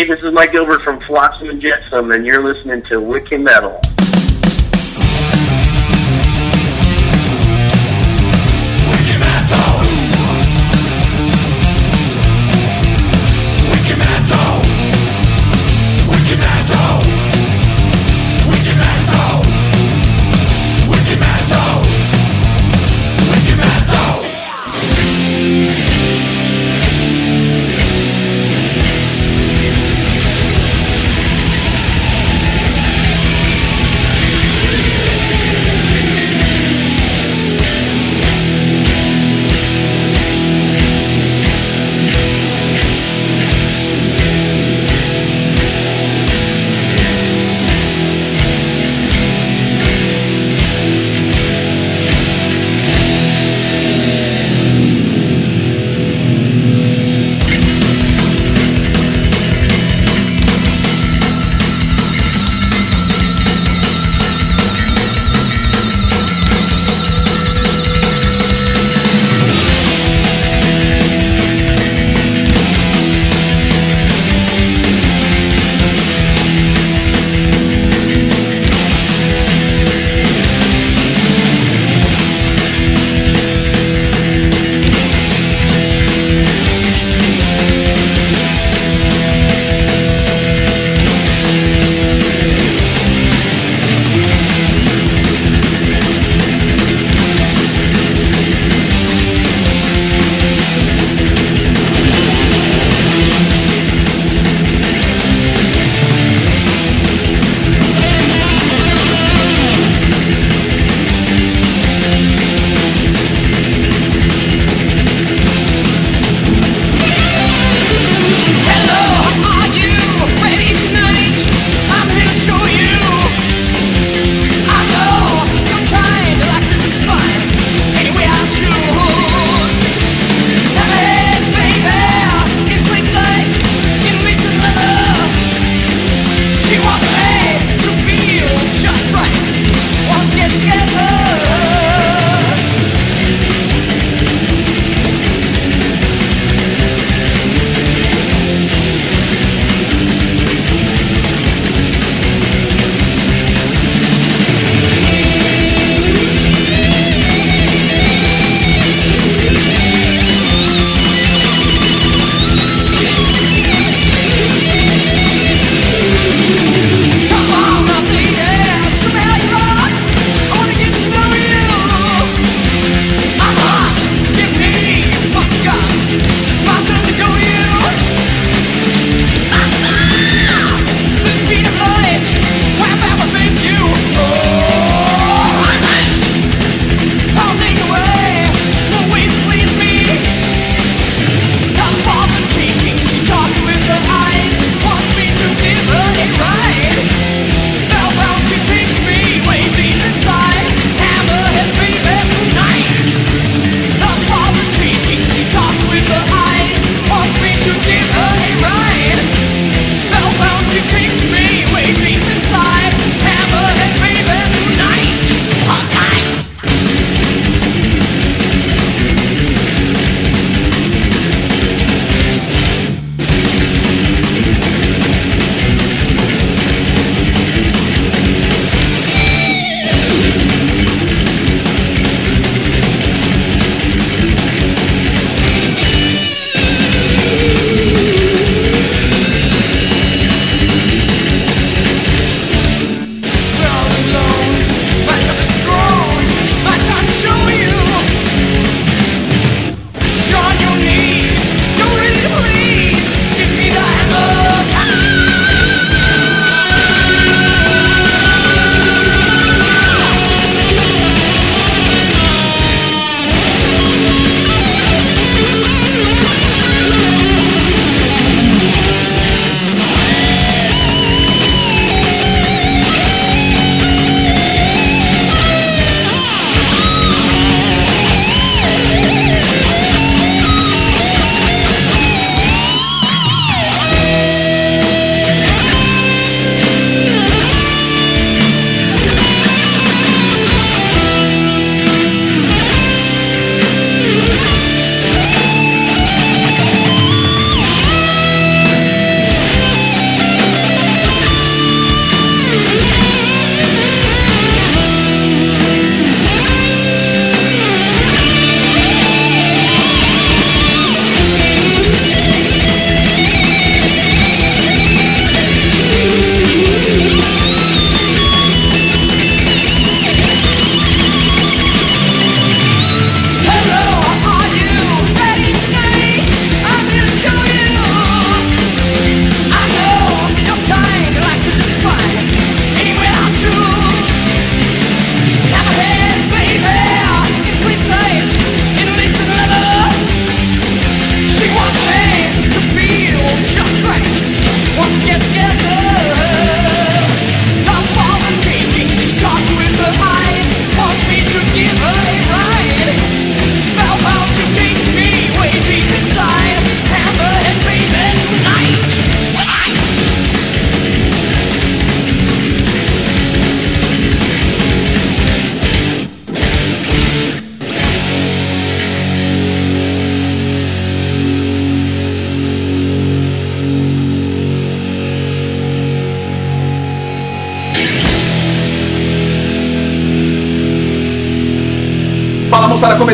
Hey, this is Mike Gilbert from Flotsam and Jetsam, and you're listening to Wiki Metal.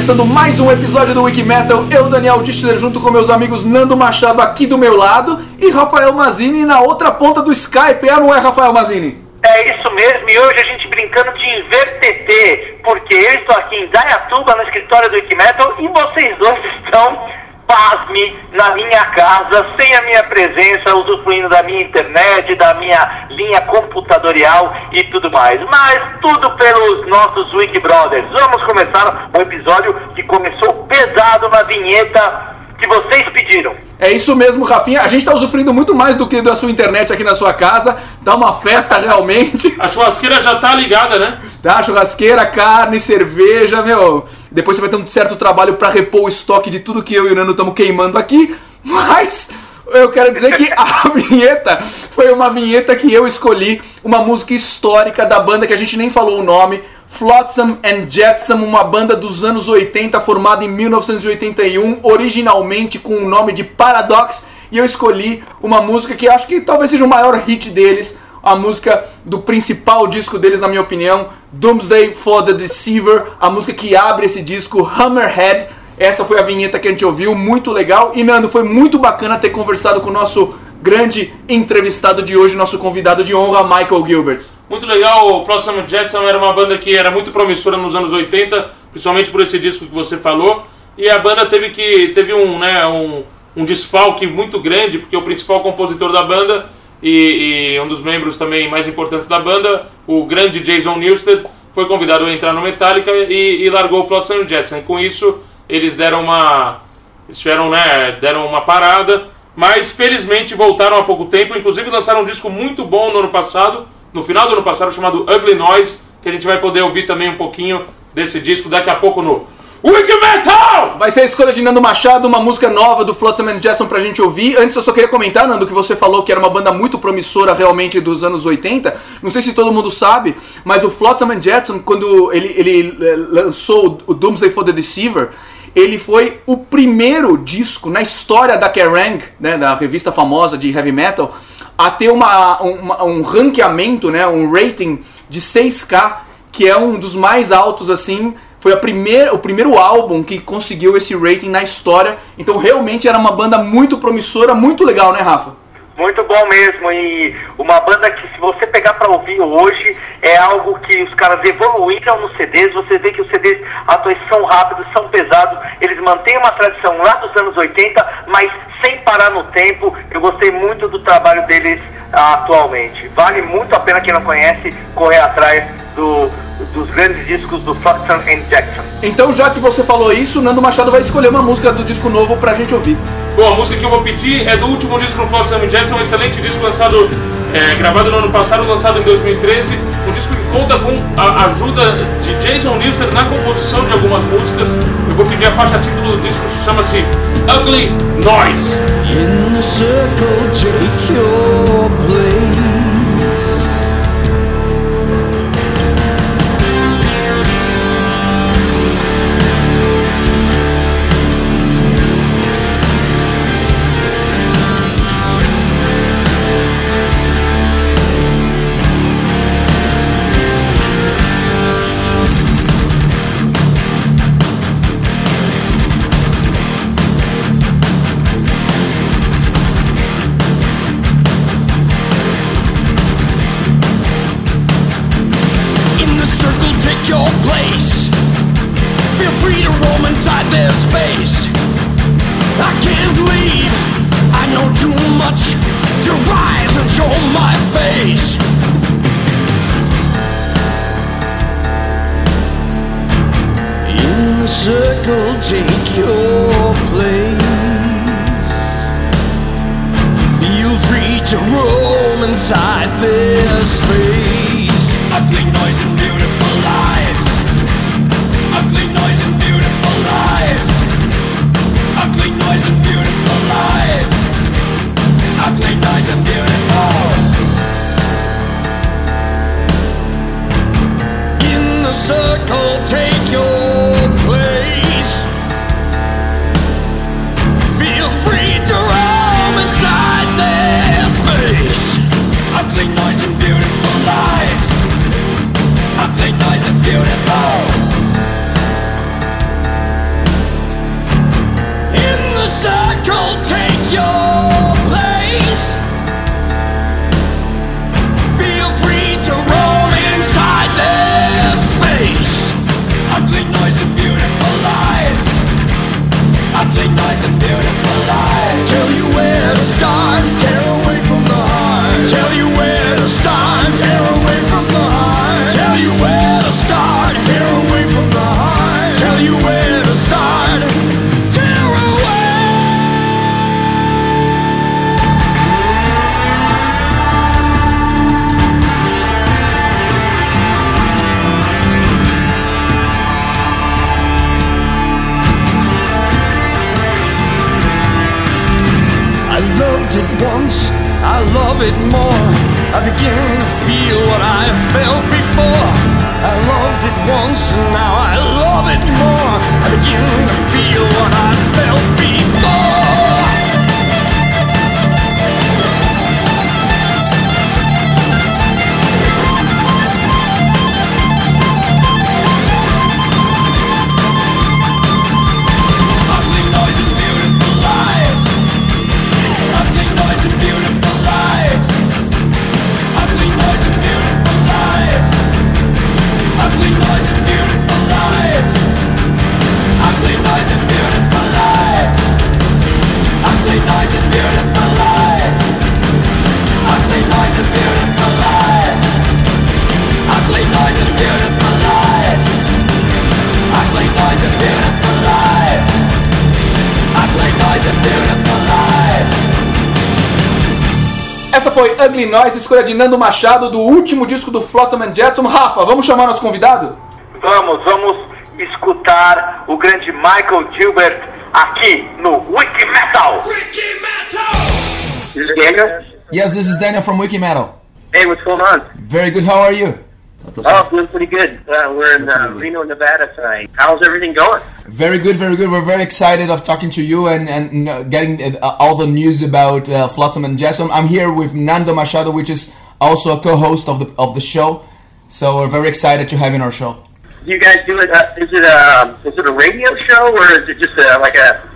Começando mais um episódio do Wiki Metal. Eu, Daniel Distler, junto com meus amigos Nando Machado aqui do meu lado e Rafael Mazini na outra ponta do Skype. É não é, Rafael Mazini? É isso mesmo, e hoje a gente brincando de inverter, porque eu estou aqui em Dayatuba, no escritório do Wiki Metal, e vocês dois estão pasme na minha casa, sem a minha presença, usufruindo da minha internet, da minha linha computatorial e tudo mais. Mas tudo pelos nossos Wiki Brothers. Vamos começar um episódio que começou pesado na vinheta que vocês pediram. É isso mesmo, Rafinha. A gente está usufruindo muito mais do que da sua internet aqui na sua casa. Tá uma festa realmente. A churrasqueira já tá ligada, né? Tá, churrasqueira, carne, cerveja, meu. Depois você vai ter um certo trabalho para repor o estoque de tudo que eu e o Nando estamos queimando aqui. Mas eu quero dizer que a vinheta foi uma vinheta que eu escolhi, uma música histórica da banda que a gente nem falou o nome, Flotsam and Jetsam, uma banda dos anos 80 formada em 1981, originalmente com o nome de Paradox, e eu escolhi uma música que acho que talvez seja o maior hit deles, a música do principal disco deles, na minha opinião, Doomsday for the Deceiver, a música que abre esse disco, Hammerhead. Essa foi a vinheta que a gente ouviu, muito legal. E Nando, foi muito bacana ter conversado com o nosso grande entrevistado de hoje, nosso convidado de honra, Michael Gilbert. Muito legal, o Flotsam Jetson era uma banda que era muito promissora nos anos 80, principalmente por esse disco que você falou. E a banda teve que teve um, né, um, um desfalque muito grande, porque o principal compositor da banda e, e, um dos membros também mais importantes da banda, o grande Jason Newsted, foi convidado a entrar no Metallica e, e largou o Flotsam Jetson. Com isso, eles deram uma eles tiveram, né, deram uma parada, mas felizmente voltaram há pouco tempo, inclusive lançaram um disco muito bom no ano passado, no final do ano passado, chamado Ugly Noise, que a gente vai poder ouvir também um pouquinho desse disco daqui a pouco no Wiki Metal! Vai ser a escolha de Nando Machado, uma música nova do Flotsam and Jetsam pra gente ouvir. Antes eu só queria comentar, Nando, que você falou que era uma banda muito promissora realmente dos anos 80. Não sei se todo mundo sabe, mas o Flotsam and Jetsam, quando ele, ele eh, lançou o Doomsday for the Deceiver, ele foi o primeiro disco na história da Kerrang, né, da revista famosa de heavy metal, a ter uma, uma, um ranqueamento, né, um rating de 6K, que é um dos mais altos assim foi a primeira, o primeiro álbum que conseguiu esse rating na história. Então realmente era uma banda muito promissora, muito legal, né, Rafa? Muito bom mesmo, e uma banda que se você pegar para ouvir hoje, é algo que os caras evoluíram nos CDs, você vê que os CDs atuais são rápidos, são pesados, eles mantêm uma tradição lá dos anos 80, mas sem parar no tempo, eu gostei muito do trabalho deles atualmente. Vale muito a pena quem não conhece correr atrás do, dos grandes discos do Flotsam and Jackson. Então, já que você falou isso, Nando Machado vai escolher uma música do disco novo pra gente ouvir. Bom, a música que eu vou pedir é do último disco do Flotsam and Jetsam, um excelente disco lançado, é, gravado no ano passado, lançado em 2013. Um disco que conta com a ajuda de Jason Newsted na composição de algumas músicas. Eu vou pedir a faixa título do disco, chama-se Ugly Noise. In the circle, take your place. Ugly Noise, escolha de Nando Machado, do último disco do Flotsam and Jetsam. Rafa, vamos chamar nosso convidado? Vamos, vamos escutar o grande Michael Gilbert aqui no Wiki Metal. This is Daniel. Yes, this is Daniel from Wiki Metal. Hey, what's going on? Very good, how are you? Oh, doing pretty good. Uh, we're in uh, Reno, Nevada tonight. How's everything going? Very good, very good. We're very excited of talking to you and, and uh, getting uh, all the news about uh, Flotsam and Jetsam. I'm here with Nando Machado, which is also a co-host of the of the show. So we're very excited to have in our show. Do you guys do it? Uh, is it a is it a radio show or is it just a, like a,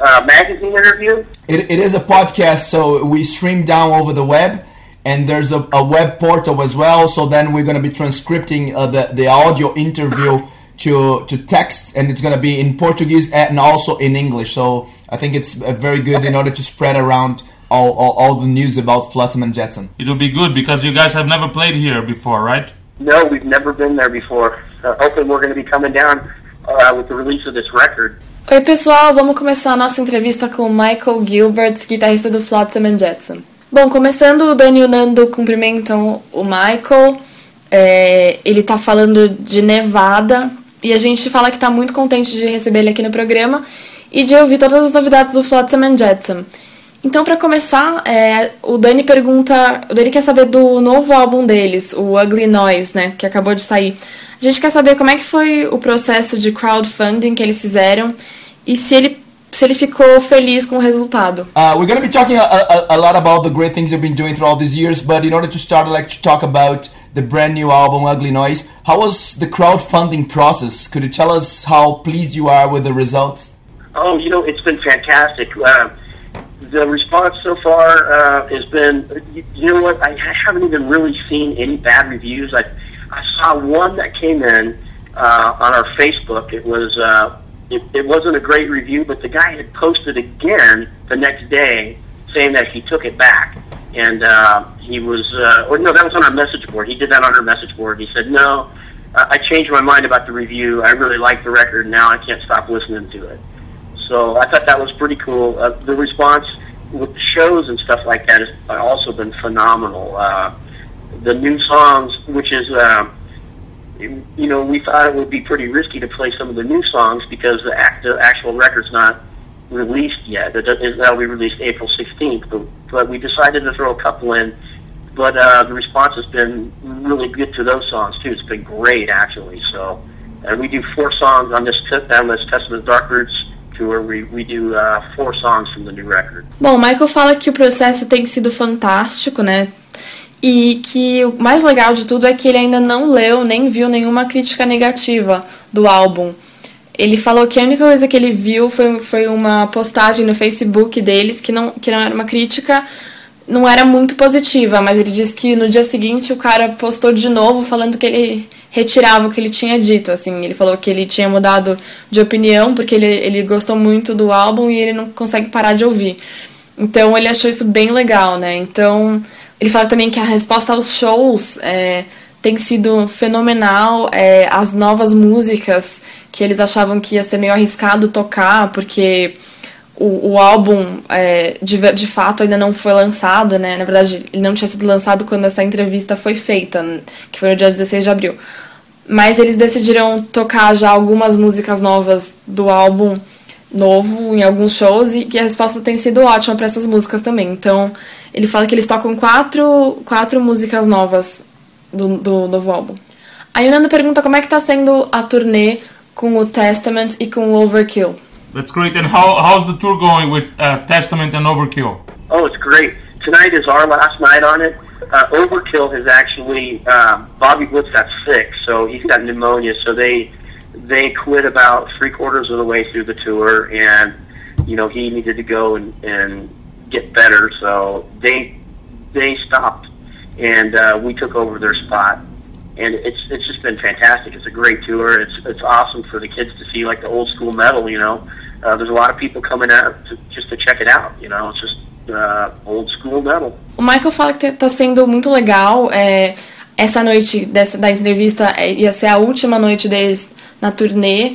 uh magazine interview? It, it is a podcast, so we stream down over the web, and there's a, a web portal as well. So then we're going to be transcribing uh, the the audio interview to to text, and it's going to be in Portuguese and also in English. So I think it's uh, very good in order to spread around all, all, all the news about Flotsam and Jetsam. It will be good because you guys have never played here before, right? No, we've never been there before. Uh, hopefully, we're going to be coming down uh, with the release of this record. Oi, pessoal, vamos começar a nossa entrevista com Michael Gilbert, guitarrista do Flotsam and Jetsam. Bom, começando, o Dani e o Nando cumprimentam o Michael. É, ele tá falando de Nevada e a gente fala que tá muito contente de receber ele aqui no programa e de ouvir todas as novidades do Flotsam and Jetsam. Então, para começar, é, o Dani pergunta, o Dani quer saber do novo álbum deles, o Ugly Noise, né, que acabou de sair. A gente quer saber como é que foi o processo de crowdfunding que eles fizeram e se ele se ele ficou feliz com o resultado. Uh, we're going to be talking a, a, a lot about the great things you've been doing through all these years, but in order to start, I'd like to talk about the brand new album, Ugly Noise. How was the crowdfunding process? Could you tell us how pleased you are with the results? Oh, you know, it's been fantastic. Uh, the response so far uh, has been, you, you know what, I haven't even really seen any bad reviews. I, I saw one that came in uh, on our Facebook. It was, uh, it, it wasn't a great review, but the guy had posted again the next day saying that he took it back. And uh, he was, uh, or no, that was on our message board. He did that on our message board. He said, no, I changed my mind about the review. I really like the record. Now I can't stop listening to it. So I thought that was pretty cool. Uh, the response with the shows and stuff like that has also been phenomenal. Uh, the new songs, which is, uh, you know, we thought it would be pretty risky to play some of the new songs because the, act, the actual record's not released yet. That'll be released April 16th, but, but we decided to throw a couple in. But uh, the response has been really good to those songs too. It's been great actually. So, and we do four songs on this on this Testament Dark Roots tour. We we do uh, four songs from the new record. O Michael fala que o processo tem sido fantástico, né? E que o mais legal de tudo é que ele ainda não leu nem viu nenhuma crítica negativa do álbum. Ele falou que a única coisa que ele viu foi, foi uma postagem no Facebook deles que não, que não era uma crítica, não era muito positiva, mas ele disse que no dia seguinte o cara postou de novo falando que ele retirava o que ele tinha dito, assim, ele falou que ele tinha mudado de opinião porque ele, ele gostou muito do álbum e ele não consegue parar de ouvir. Então ele achou isso bem legal, né? Então ele fala também que a resposta aos shows é, tem sido fenomenal. É, as novas músicas que eles achavam que ia ser meio arriscado tocar, porque o, o álbum é, de, de fato ainda não foi lançado, né? Na verdade, ele não tinha sido lançado quando essa entrevista foi feita, que foi no dia 16 de abril. Mas eles decidiram tocar já algumas músicas novas do álbum novo em alguns shows e que a resposta tem sido ótima para essas músicas também. Então, Ele fala que eles tocam quatro, quatro músicas novas do, do novo álbum. Aí o Nando pergunta como é que tá sendo a turnê com o Testament e com o Overkill. That's great. And how, how's the tour going with uh, Testament and Overkill? Oh, it's great. Tonight is our last night on it. Uh, Overkill has actually uh, Bobby Blitz got sick, so he's got pneumonia. So they they quit about three quarters of the way through the tour, and you know he needed to go and, and get better. So they they stopped, and uh, we took over their spot. And it's it's just been fantastic. It's a great tour. It's it's awesome for the kids to see like the old school metal. You know, uh, there's a lot of people coming out to, just to check it out. You know, it's just uh, old school metal. O Michael fala que tá sendo muito legal. É, essa noite dessa, da entrevista ia ser a última noite deles na turnê.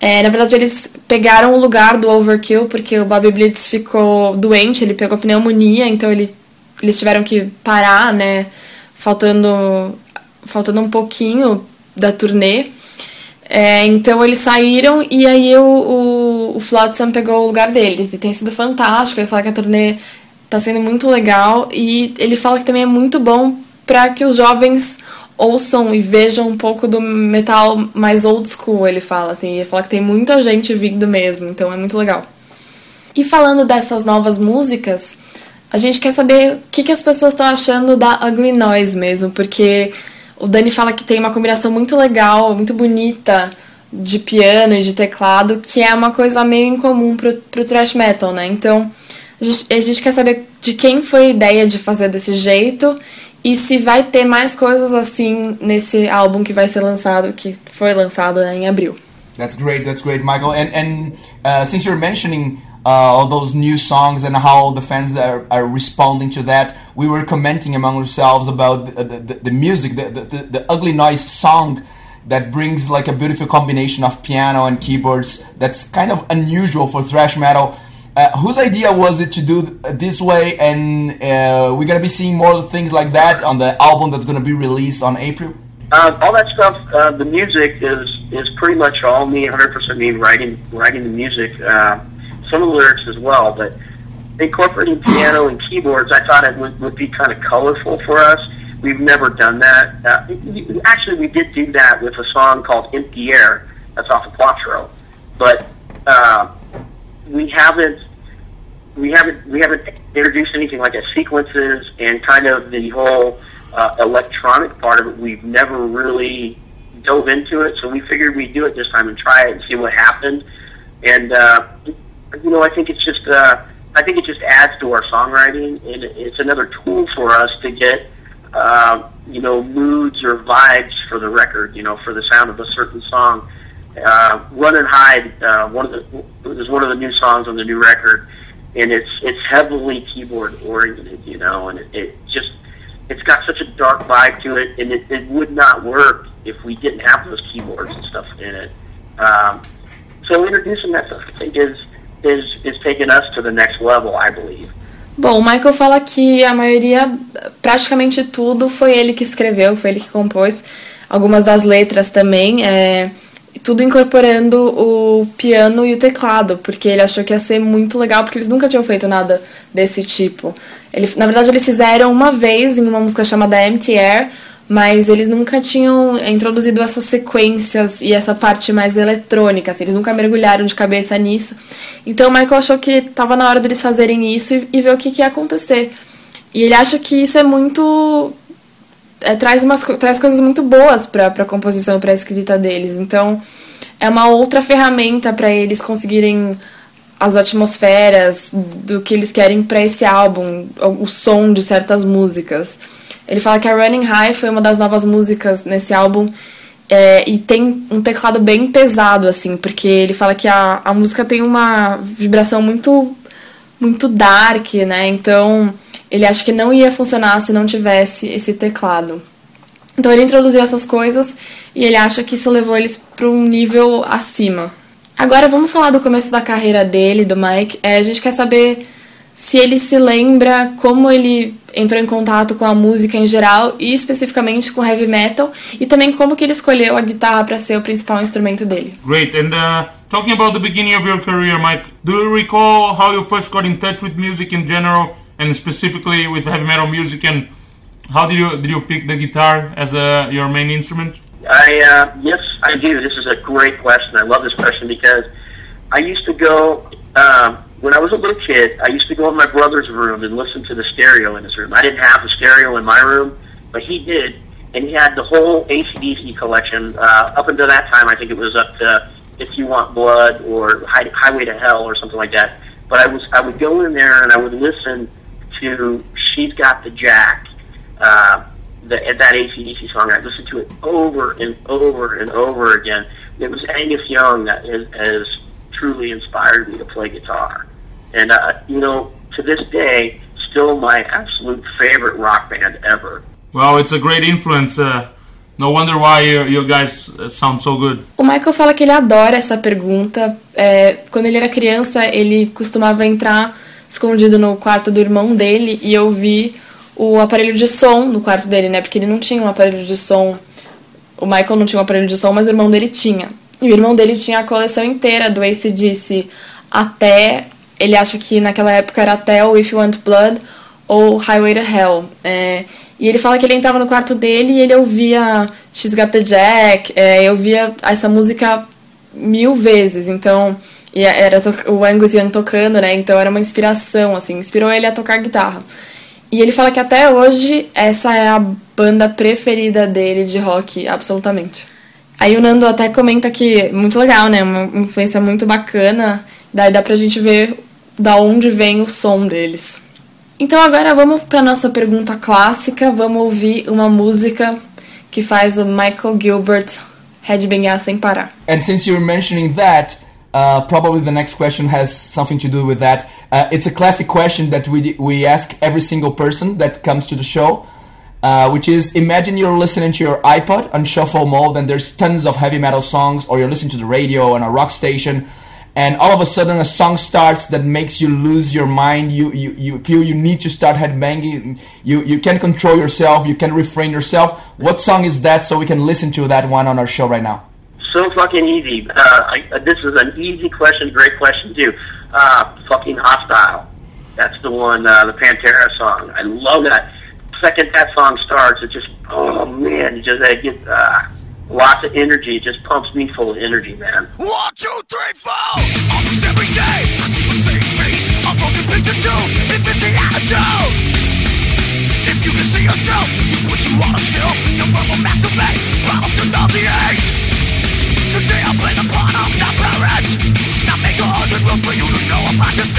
É, na verdade, eles pegaram o lugar do Overkill porque o Bobby Blitz ficou doente, ele pegou pneumonia, então ele, eles tiveram que parar, né? Faltando, faltando um pouquinho da turnê. É, então eles saíram e aí o, o, o Flotsam pegou o lugar deles. E tem sido fantástico. Ele fala que a turnê tá sendo muito legal. E ele fala que também é muito bom para que os jovens ouçam e vejam um pouco do metal mais old school, ele fala assim. Ele fala que tem muita gente vindo mesmo, então é muito legal. E falando dessas novas músicas, a gente quer saber o que, que as pessoas estão achando da Ugly Noise mesmo, porque o Dani fala que tem uma combinação muito legal, muito bonita de piano e de teclado, que é uma coisa meio incomum pro, pro thrash metal, né? Então, a gente, a gente quer saber de quem foi a ideia de fazer desse jeito e se vai ter mais coisas assim nesse álbum que vai ser lançado, que foi lançado em abril. That's great, that's great, Michael. And, and uh, since you're mentioning uh, all those new songs and how the fans are, are responding to that, we were commenting among ourselves about the, the, the music, the, the, the ugly noise song that brings like a beautiful combination of piano and keyboards that's kind of unusual for thrash metal. Uh, whose idea was it to do this way? And uh, we're gonna be seeing more things like that on the album that's gonna be released on April. Uh, all that stuff, uh, the music is is pretty much all me, 100% me writing writing the music. Uh, some of the lyrics as well, but incorporating piano and keyboards, I thought it would, would be kind of colorful for us. We've never done that. Uh, actually, we did do that with a song called "Empty Air" that's off of Quattro, but uh, we haven't we haven't we haven't introduced anything like a sequences and kind of the whole uh, electronic part of it. We've never really dove into it, so we figured we'd do it this time and try it and see what happened. And uh, you know, I think it's just uh, I think it just adds to our songwriting, and it's another tool for us to get uh, you know moods or vibes for the record. You know, for the sound of a certain song. Uh, Run and Hide, uh, one of the is one of the new songs on the new record, and it's it's heavily keyboard oriented, you know, and it, it just it's got such a dark vibe to it, and it, it would not work if we didn't have those keyboards and stuff in it. Um, so introducing that stuff, I think, is is is taking us to the next level, I believe. Bom, o Michael fala que a maioria, praticamente tudo, foi ele que escreveu, foi ele que compôs. Algumas das letras também. É, tudo incorporando o piano e o teclado, porque ele achou que ia ser muito legal, porque eles nunca tinham feito nada desse tipo. Ele, na verdade, eles fizeram uma vez em uma música chamada Empty Air, mas eles nunca tinham introduzido essas sequências e essa parte mais eletrônica, assim, eles nunca mergulharam de cabeça nisso. Então o Michael achou que estava na hora deles fazerem isso e, e ver o que, que ia acontecer. E ele acha que isso é muito é, traz, umas, traz coisas muito boas para a composição, para a escrita deles. Então, é uma outra ferramenta para eles conseguirem as atmosferas do que eles querem para esse álbum, o, som de certas músicas. Ele fala que a Running High foi uma das novas músicas nesse álbum é, e tem um teclado bem pesado, assim, porque ele fala que a, a música tem uma vibração muito, muito dark, né? Então ele acha que não ia funcionar se não tivesse esse teclado. Então ele introduziu essas coisas e ele acha que isso levou eles para um nível acima. Agora vamos falar do começo da carreira dele, do Mike. É, a gente quer saber se ele se lembra como ele entrou em contato com a música em geral e especificamente com heavy metal e também como que ele escolheu a guitarra para ser o principal instrumento dele. Great. And uh, talking about the beginning of your career, Mike, do you recall how you first got in touch with music in general and specifically with heavy metal music? And how did you did you pick the guitar as a, your main instrument? I uh, yes, I do. This is a great question. I love this question because I used to go um, when I was a little kid. I used to go in my brother's room and listen to the stereo in his room. I didn't have the stereo in my room, but he did, and he had the whole ACDC collection. Uh, up until that time, I think it was up to "If You Want Blood" or High, "Highway to Hell" or something like that. But I was I would go in there and I would listen to "She's Got the Jack." Uh, the, that ACDC song. I listened to it over and over and over again. It was Angus Young that has, has truly inspired me to play guitar. And, uh, you know, to this day, still my absolute favorite rock band ever. Well, it's a great influence. Uh, no wonder why you, you guys uh, sound so good. O Michael fala que ele adora essa pergunta. É, quando ele era criança, ele costumava entrar escondido no quarto do irmão dele e ouvir o aparelho de som no quarto dele, né? Porque ele não tinha um aparelho de som. O Michael não tinha um aparelho de som, mas o irmão dele tinha. E o irmão dele tinha a coleção inteira do ACDC até. Ele acha que naquela época era até o If You Want Blood ou Highway to Hell. É, e ele fala que ele entrava no quarto dele e ele ouvia She's Got the Jack, é, eu ouvia essa música mil vezes. Então, era o Angus Young tocando, né? Então era uma inspiração, assim, inspirou ele a tocar guitarra. E ele fala que até hoje essa é a banda preferida dele de rock, absolutamente. Aí o Nando até comenta que muito legal, né? Uma influência muito bacana. Daí dá pra gente ver da onde vem o som deles. Então agora vamos para nossa pergunta clássica. Vamos ouvir uma música que faz o Michael Gilbert headbangar sem parar. And since you're mentioning that, Uh, probably the next question has something to do with that. Uh, it's a classic question that we we ask every single person that comes to the show, uh, which is: Imagine you're listening to your iPod on shuffle mode, and there's tons of heavy metal songs, or you're listening to the radio on a rock station, and all of a sudden a song starts that makes you lose your mind. You you, you feel you need to start headbanging. You you can't control yourself. You can't refrain yourself. What song is that? So we can listen to that one on our show right now so fucking easy. Uh, I, uh, this is an easy question, great question too. Uh, fucking hostile. That's the one, uh, the Pantera song. I love that. Second that song starts, it just oh man, it just I get uh, lots of energy. It just pumps me full of energy, man. One, two, three, four. Almost every day, I see the same face. A broken picture too. If it's the attitude. If you can see yourself, you put you on a shelf. You're from a masturbate, bottles to nauseate. The parent Not make a hundred rules for you to know about yourself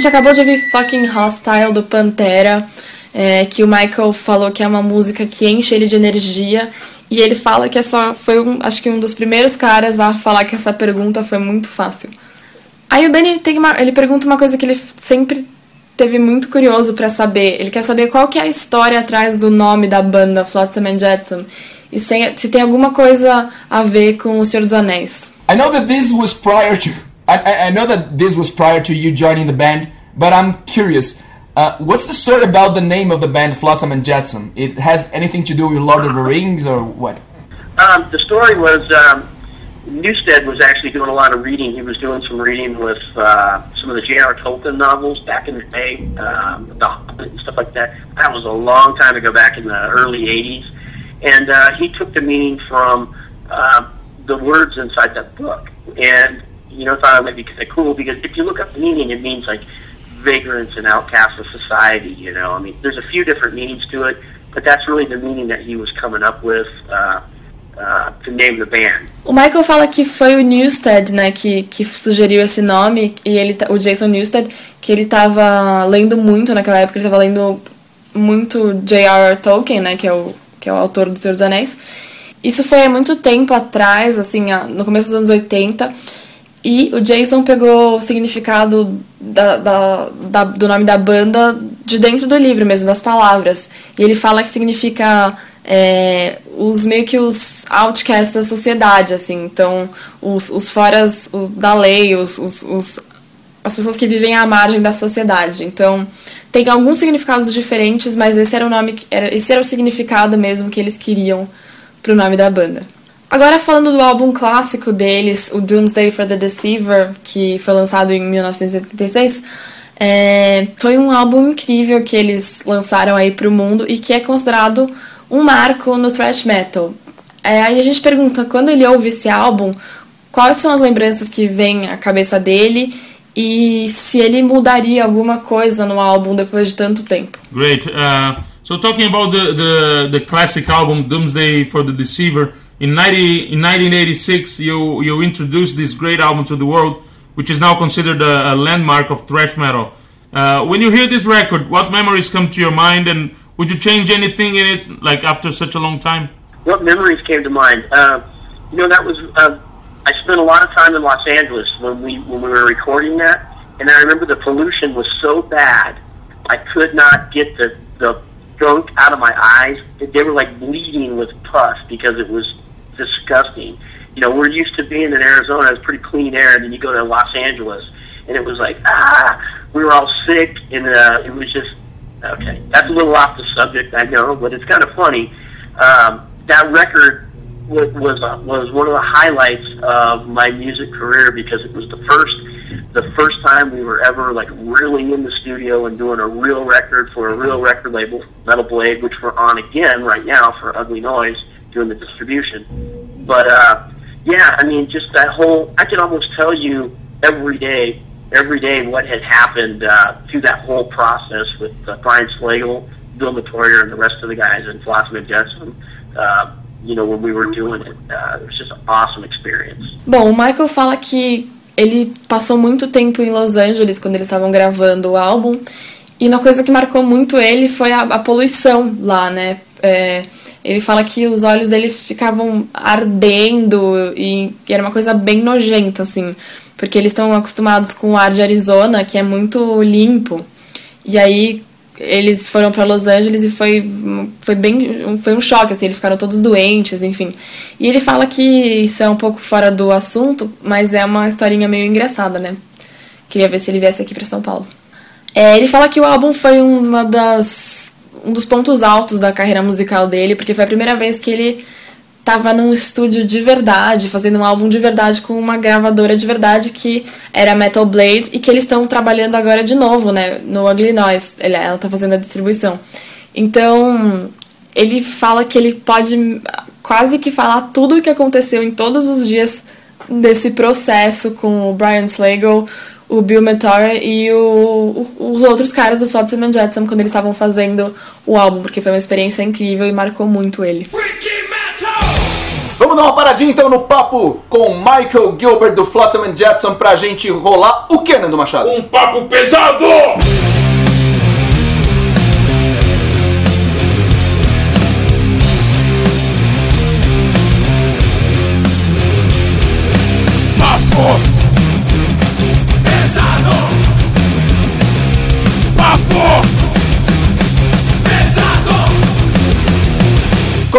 gente acabou de ouvir Fucking Hostile do Pantera, é, que o Michael falou que é uma música que enche ele de energia. E ele fala que essa foi, um, acho que um dos primeiros caras a falar que essa pergunta foi muito fácil. Aí o Danny tem uma, ele pergunta uma coisa que ele sempre teve muito curioso para saber. Ele quer saber qual que é a história atrás do nome da banda Flotsam and Jetsam e se, se tem alguma coisa a ver com o Senhor dos Anéis. I know that this was prior to I, I know that this was prior to you joining the band, but I'm curious. Uh, what's the story about the name of the band Flotsam and Jetsam? It has anything to do with Lord of the Rings or what? Um, the story was um, Newstead was actually doing a lot of reading. He was doing some reading with uh, some of the J.R. Tolkien novels back in the day, um, the Hobbit and stuff like that. That was a long time ago, back in the early '80s, and uh, he took the meaning from uh, the words inside that book, and you know, thought it might be kind of cool because if you look up meaning, it means like vagrants and outcasts of society. You know, I mean, there's a few different meanings to it, but that's really the meaning that he was coming up with. Uh, Uh, to name the band. O Michael fala que foi o Newsted, né, que, que sugeriu esse nome, e ele, o Jason Newsted, que ele estava lendo muito naquela época, ele estava lendo muito J.R.R. Tolkien, né, que é, o, que é o autor do Senhor dos Anéis. Isso foi há muito tempo atrás, assim, no começo dos anos 80, e o Jason pegou o significado da, da, da, do nome da banda de dentro do livro mesmo, das palavras. E ele fala que significa é, os meio que os outcasts da sociedade, assim. Então, os, os foras os, da lei, os, os, os, as pessoas que vivem à margem da sociedade. Então, tem alguns significados diferentes, mas esse era o nome, era, esse era o significado mesmo que eles queriam pro nome da banda. Agora falando do álbum clássico deles, o Doomsday for the Deceiver, que foi lançado em 1986, é, foi um álbum incrível que eles lançaram aí pro mundo e que é considerado um marco no thrash metal. É, aí a gente pergunta, quando ele ouve esse álbum, quais são as lembranças que vêm à cabeça dele e se ele mudaria alguma coisa no álbum depois de tanto tempo. Great. Uh, so talking about the, the, the classic album Doomsday for the Deceiver, in 90 in 1986 you you introduced this great album to the world which is now considered a, a landmark of thrash metal. Uh, when you hear this record what memories come to your mind and would you change anything in it like after such a long time? What memories came to mind? Uh, you know that was uh, i spent a lot of time in los angeles when we when we were recording that and i remember the pollution was so bad i could not get the the gunk out of my eyes. They were like bleeding with pus because it was disgusting. You know, we're used to being in Arizona, it's pretty clean air, and then you go to Los Angeles, and it was like, ah, we were all sick, and uh, it was just, okay, that's a little off the subject, I know, but it's kind of funny. Um, that record was was, uh, was one of the highlights of my music career because it was the first the first time we were ever like really in the studio and doing a real record for a real record label, Metal Blade, which we're on again right now for Ugly Noise doing the distribution. But uh, yeah, I mean, just that whole, I can almost tell you every day, every day what had happened uh, through that whole process with uh, Brian Slagle, Bill Matoyer, and the rest of the guys in Flotsam and Jetsam. Uh, you know, when we were doing it, uh, it was just an awesome experience. Bom, o Michael fala que ele passou muito tempo em Los Angeles quando eles estavam gravando o álbum. E uma coisa que marcou muito ele foi a, a poluição lá, né? É, ele fala que os olhos dele ficavam ardendo e era uma coisa bem nojenta, assim, porque eles estão acostumados com o ar de Arizona, que é muito limpo. E aí eles foram para Los Angeles e foi, foi bem foi um choque assim. Eles ficaram todos doentes enfim. E ele fala que isso é um pouco fora do assunto mas é uma historinha meio engraçada né? Queria ver se ele viesse aqui para São Paulo. É, ele fala que o álbum foi uma das um dos pontos altos da carreira musical dele, porque foi a primeira vez que ele estava num estúdio de verdade, fazendo um álbum de verdade com uma gravadora de verdade que era Metal Blade e que eles estão trabalhando agora de novo, né, no Ugly Noise. Ela está fazendo a distribuição. Então, ele fala que ele pode quase que falar tudo o que aconteceu em todos os dias desse processo com o Brian Slagle, o Bill Metora e o, o, os outros caras do Flotsam and Jetsam quando eles estavam fazendo o álbum, porque foi uma experiência incrível e marcou muito ele. Vamos dar uma paradinha então no papo com Michael Gilbert do Flotsam and Jetsam pra gente rolar o que, Nando Machado? Um papo pesado!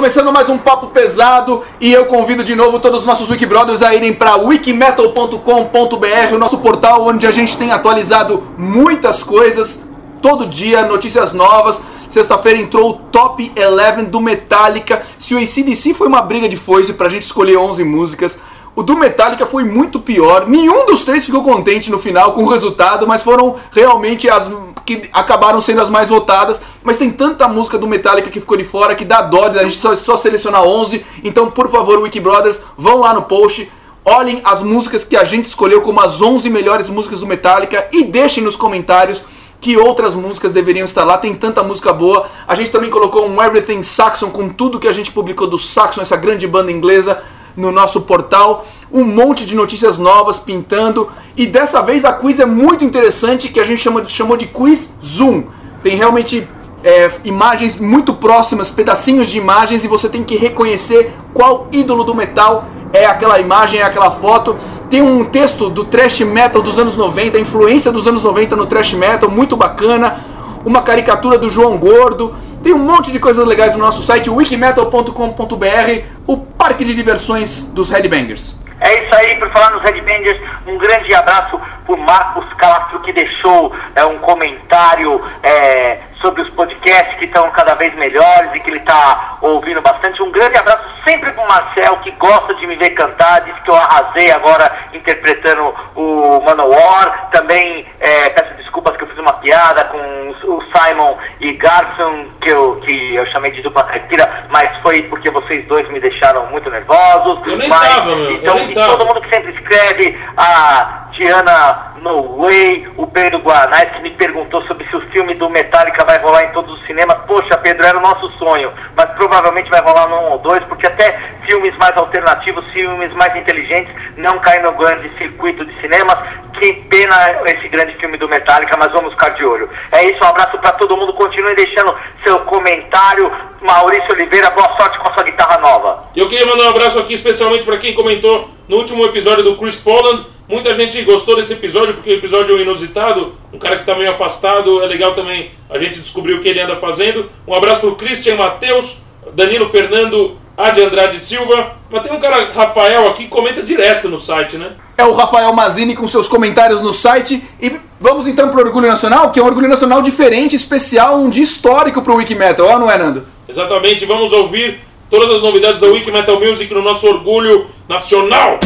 Começando mais um papo pesado e eu convido de novo todos os nossos Wikibrothers a irem para wikimetal.com.br, o nosso portal onde a gente tem atualizado muitas coisas, todo dia notícias novas. Sexta-feira entrou o Top 11 do Metallica. Se o ACDC foi uma briga de foice pra gente escolher 11 músicas, o do Metallica foi muito pior. Nenhum dos três ficou contente no final com o resultado, mas foram realmente as que acabaram sendo as mais votadas. Mas tem tanta música do Metallica que ficou de fora que dá dó de a gente só, só selecionar 11. Então, por favor, Wikibrothers, vão lá no post. Olhem as músicas que a gente escolheu como as 11 melhores músicas do Metallica e deixem nos comentários que outras músicas deveriam estar lá. Tem tanta música boa. A gente também colocou um Everything Saxon com tudo que a gente publicou do Saxon, essa grande banda inglesa, no nosso portal. Um monte de notícias novas pintando. E dessa vez a quiz é muito interessante, que a gente chama, chamou de Quiz Zoom. Tem realmente é, imagens muito próximas, pedacinhos de imagens, e você tem que reconhecer qual ídolo do metal é aquela imagem, é aquela foto. Tem um texto do thrash metal dos anos 90, a influência dos anos 90 no thrash metal, muito bacana. Uma caricatura do João Gordo. Tem um monte de coisas legais no nosso site wikimetal.com.br, o parque de diversões dos Headbangers. É isso aí, por falar nos Headbangers, um grande abraço por Marcos Castro que deixou é, um comentário é, sobre os podcasts que estão cada vez melhores e que ele está ouvindo bastante. Um grande abraço sempre pro Marcel, que gosta de me ver cantar, disse que eu arrasei agora interpretando o Manowar. Também é, peço desculpas que eu fiz uma piada com o Simon e Garson, que eu, que eu chamei de dupla caipira, mas foi porque vocês dois me deixaram muito nervosos. Eu nem mas, tava, meu, eu Então, nem e tava. todo mundo que sempre escreve, a Diana No Way, o Pedro Guanais, que me perguntou sobre se o filme do Metallica vai rolar em todos os cinemas. Poxa, Pedro, era o nosso sonho, mas provavelmente vai rolar num ou dois, porque até filmes mais alternativos, filmes mais inteligentes, não caem no grande circuito de cinemas. Que pena esse grande filme do Metallica, mas vamos ficar de olho. É isso, um abraço para todo mundo. Continue deixando seu comentário. Maurício Oliveira, boa sorte com a sua guitarra nova. Eu queria mandar um abraço aqui especialmente para quem comentou no último episódio do Chris Poland. Muita gente gostou desse episódio porque o episódio é inusitado, um cara que está meio afastado, é legal também a gente descobrir o que ele anda fazendo. Um abraço pro Christian Matheus, Danilo Fernando, Adi Andrade Silva. Mas tem um cara, Rafael, aqui que comenta direto no site, né? É o Rafael Mazini com seus comentários no site. E vamos então pro Orgulho Nacional, que é um Orgulho Nacional diferente, especial, um dia histórico pro Wikimetal, ó, não é, Nando? Exatamente, vamos ouvir todas as novidades da Wiki Metal Music no nosso Orgulho Nacional.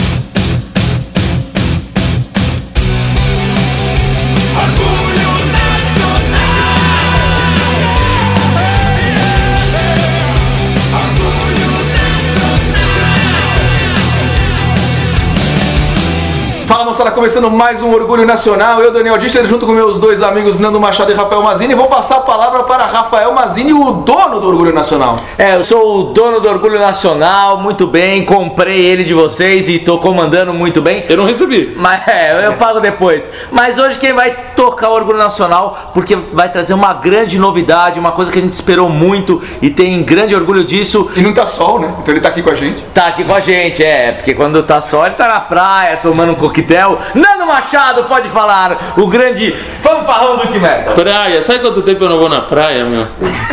Começando mais um Orgulho Nacional. Eu, Daniel Dichter, junto com meus dois amigos Nando Machado e Rafael Mazini, vou passar a palavra para Rafael Mazini, o dono do Orgulho Nacional. É, eu sou o dono do Orgulho Nacional, muito bem, comprei ele de vocês e tô comandando muito bem. Eu não recebi. Mas é, eu pago depois. Mas hoje quem vai tocar o Orgulho Nacional, porque vai trazer uma grande novidade, uma coisa que a gente esperou muito e tem grande orgulho disso, E não tá sol, né? Então ele tá aqui com a gente. tá aqui com a gente, é, porque quando tá só ele tá na praia tomando um coquetel. Nando Machado pode falar, o grande fanfarrão do que merda. Praia, sabe quanto tempo eu não vou na praia, meu?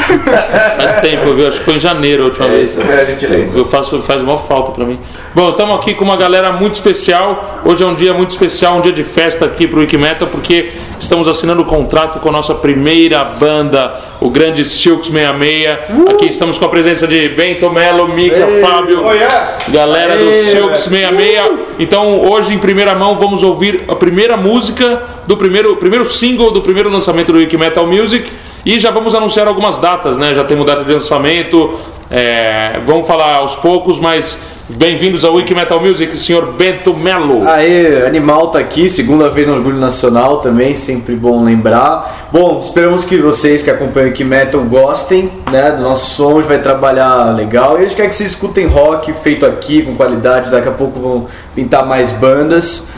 Faz tempo, viu? Acho que foi em janeiro a última vez. a gente lembra. Eu faço, faz maior falta pra mim. Bom, estamos aqui com uma galera muito especial. Hoje é um dia muito especial, um dia de festa aqui pro Wikimetal, porque estamos assinando o contrato com a nossa primeira banda, o grande Silks 66. Aqui estamos com a presença de Bento Melo, Mica, Fábio, galera do Silks 66. Então, hoje, em primeira mão, vamos ouvir a primeira música do primeiro, primeiro single do primeiro lançamento do Wikimetal Music. E já vamos anunciar algumas datas, né? Já temos data de lançamento. É, vamos falar aos poucos, mas bem-vindos ao Wiki Metal Music, senhor Bento Melo. Aê, Animal tá aqui, segunda vez no Orgulho Nacional também, sempre bom lembrar. Bom, esperamos que vocês que acompanham aqui Metal gostem né, do nosso som, a gente vai trabalhar legal. E a gente quer que vocês escutem rock feito aqui, com qualidade, daqui a pouco vão pintar mais bandas.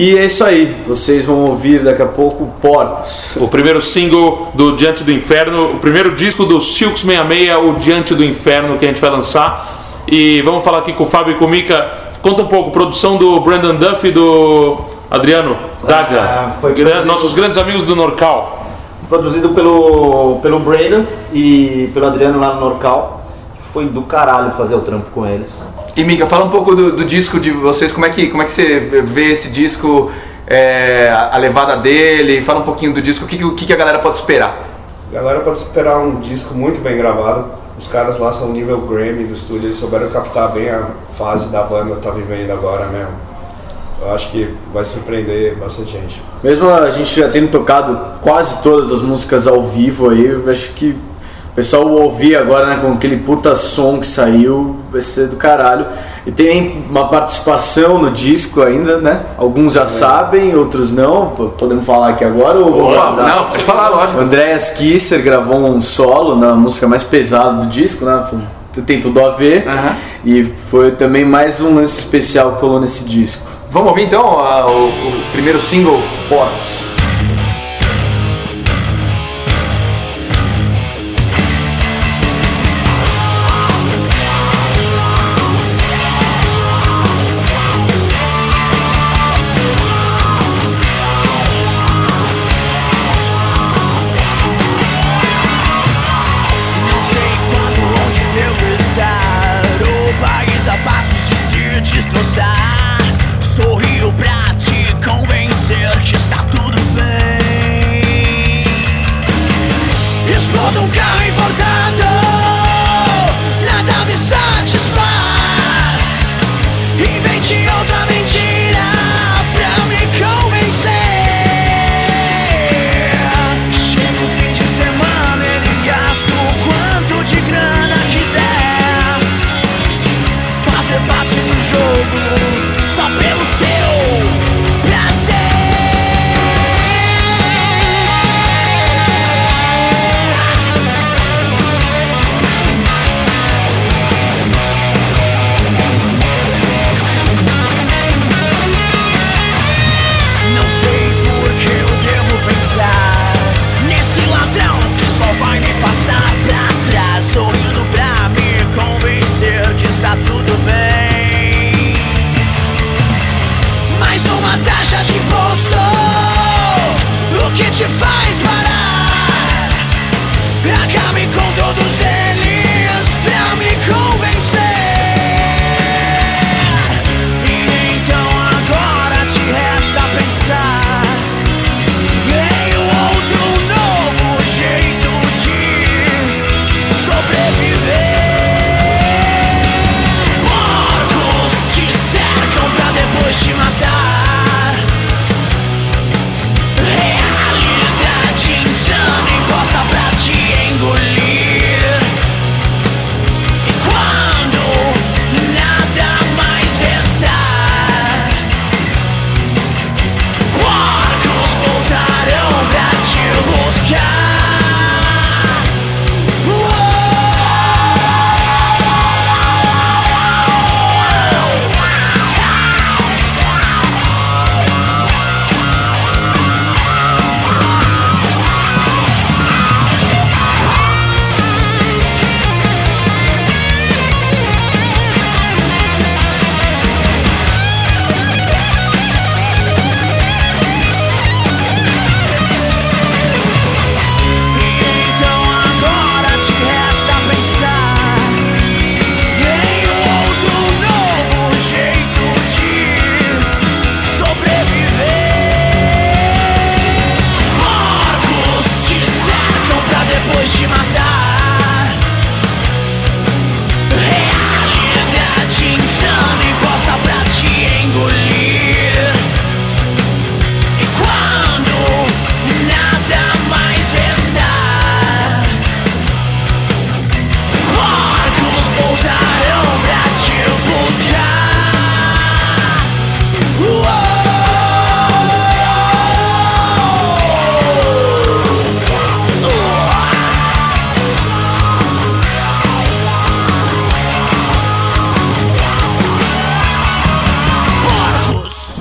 E é isso aí, vocês vão ouvir daqui a pouco Porcos. O primeiro single do Diante do Inferno, o primeiro disco do Silks 66, o Diante do Inferno, que a gente vai lançar. E vamos falar aqui com o Fábio e com o Mika. Conta um pouco, produção do Brandon Duff e do Adriano Daga, Ah, produzido- nossos grandes amigos do Norcal. Produzido pelo, pelo Brandon e pelo Adriano lá no Norcal. Foi do caralho fazer o trampo com eles. E Mika, fala um pouco do, do disco de vocês, como é que, como é que você vê esse disco, é, a a levada dele, fala um pouquinho do disco, o que, que- o que, que a galera pode esperar? A galera pode esperar um disco muito bem gravado. Os caras lá são nível Grammy do estúdio, eles souberam captar bem a fase da banda tá vivendo agora mesmo. Eu acho que vai surpreender bastante gente. Mesmo a gente já tendo tocado quase todas as músicas ao vivo aí, eu acho que pessoal ouvir agora né, com aquele puta som que saiu vai ser do caralho. E tem uma participação no disco ainda, né? Alguns já sabem, outros não. Podemos falar aqui agora ou vou Opa, guardar? não, pode falar, lógico. O Andreas Kisser gravou um solo na música mais pesada do disco, né? Tem tudo a ver. Aham. E foi também mais um lance especial que rolou nesse disco. Vamos ouvir então a- o, o primeiro single, Porcos.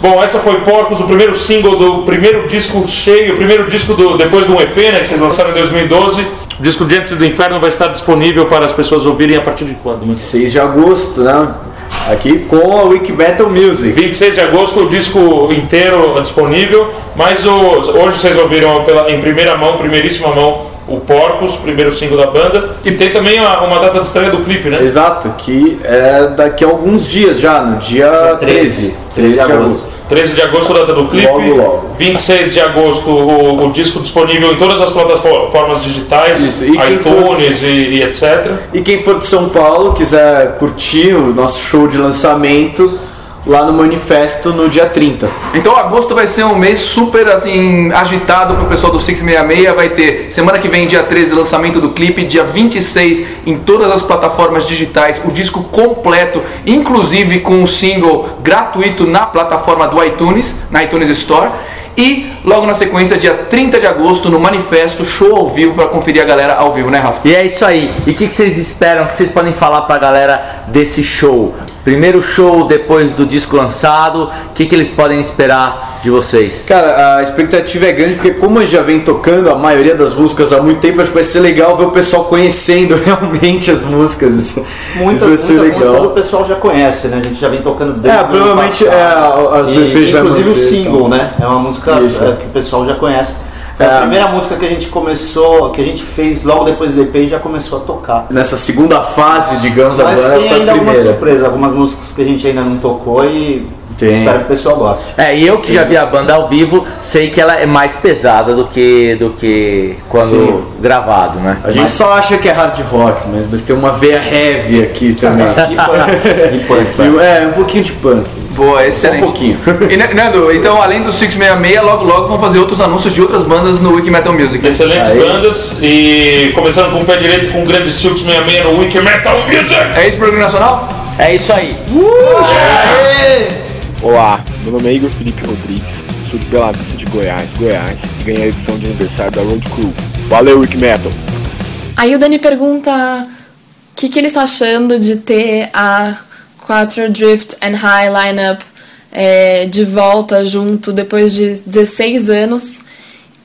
Bom, essa foi Porcos, o primeiro single do primeiro disco cheio, o primeiro disco do, depois do EP, né, que vocês lançaram em 2012. O disco Diante do Inferno vai estar disponível para as pessoas ouvirem a partir de quando? Né? 6 de agosto, né? Aqui com a Wiki Metal Music. 26 de agosto, o disco inteiro disponível, mas o, hoje vocês ouviram pela, em primeira mão, primeiríssima mão, o Porcos, primeiro single da banda. E tem também uma, uma data de estreia do clipe, né? Exato, que é daqui a alguns dias já, no dia 13. 13 de agosto. 13 de agosto, data do clipe. Logo, logo. 26 de agosto, o, o disco disponível em todas as plataformas digitais, Isso, e iTunes e, e etc. E quem for de São Paulo, quiser curtir o nosso show de lançamento, lá no Manifesto no dia 30. Então agosto vai ser um mês super assim agitado pro pessoal do 666. Vai ter semana que vem, dia 13, lançamento do clipe, dia 26 em todas as plataformas digitais, o disco completo, inclusive com um single gratuito na plataforma do iTunes, na iTunes Store. E logo na sequência, dia 30 de agosto, no Manifesto, show ao vivo para conferir a galera ao vivo, né, Rafa? E é isso aí. E o que, que vocês esperam? O que vocês podem falar pra galera desse show? Primeiro show depois do disco lançado, o que, que eles podem esperar de vocês? Cara, a expectativa é grande porque como a gente já vem tocando a maioria das músicas há muito tempo, acho que vai ser legal ver o pessoal conhecendo realmente as músicas. Isso, Muitas, isso vai ser muitas músicas o legal. pessoal já conhece, né? A gente já vem tocando desde É, o ano provavelmente, é, as do EP já vai Inclusive o manter, single, então. né? É uma música Isso. é, que o pessoal já conhece. Foi É. a primeira música que a gente começou, que a gente fez logo depois do EP e já começou a tocar. Nessa segunda fase, digamos, Mas agora tem foi a ainda algumas primeira. surpresas, algumas músicas que a gente ainda não tocou e Tem. espero que o pessoal goste. É, e eu que já vi a banda ao vivo, sei que ela é mais pesada do que do que quando Sim. gravado, né? A gente só acha que é hard rock, mas, mas tem uma veia heavy aqui também. E punk. E punk. E, é, um pouquinho de punk. Boa, excelente. Só um pouquinho. E, né, Nando, então além do 666, logo logo vão fazer outros anúncios de outras bandas no Wiki Metal Music. Excelentes Aí. bandas e começando com o pé direito com o grande Silks 66 no Wiki Metal Music. É isso, Programa Nacional? É isso aí. Olá, meu nome é Igor Felipe Rodrigues, sou de Bela Vista de Goiás, Goiás, e ganhei a edição de aniversário da Road Crew. Valeu, Rick Metal! Aí o Dani pergunta o que, que ele está achando de ter a Quattro Drift and High lineup é, de volta junto depois de 16 anos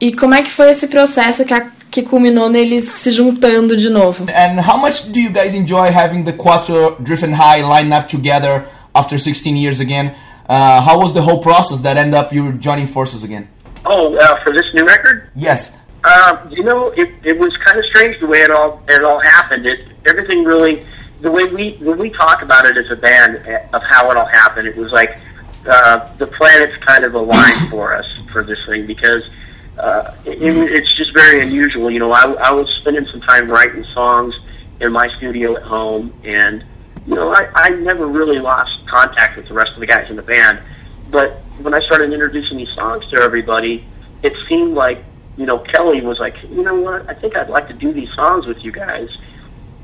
e como é que foi esse processo que, a- que culminou neles se juntando de novo. And how much do you guys enjoy having the Quattro Drift and High lineup together after 16 years again? Uh, how was the whole process that ended up you joining forces again? Oh, uh, for this new record? Yes. Uh, you know, it, it was kind of strange the way it all it all happened. It everything really the way we when we talk about it as a band eh, of how it all happened. It was like uh, the planets kind of aligned for us for this thing because uh, it, it, it's just very unusual. You know, I, I was spending some time writing songs in my studio at home, and you know, I, I never really lost contact with the rest of the guys in the band. But when I started introducing these songs to everybody, it seemed like you know Kelly was like, you know what, I think I'd like to do these songs with you guys.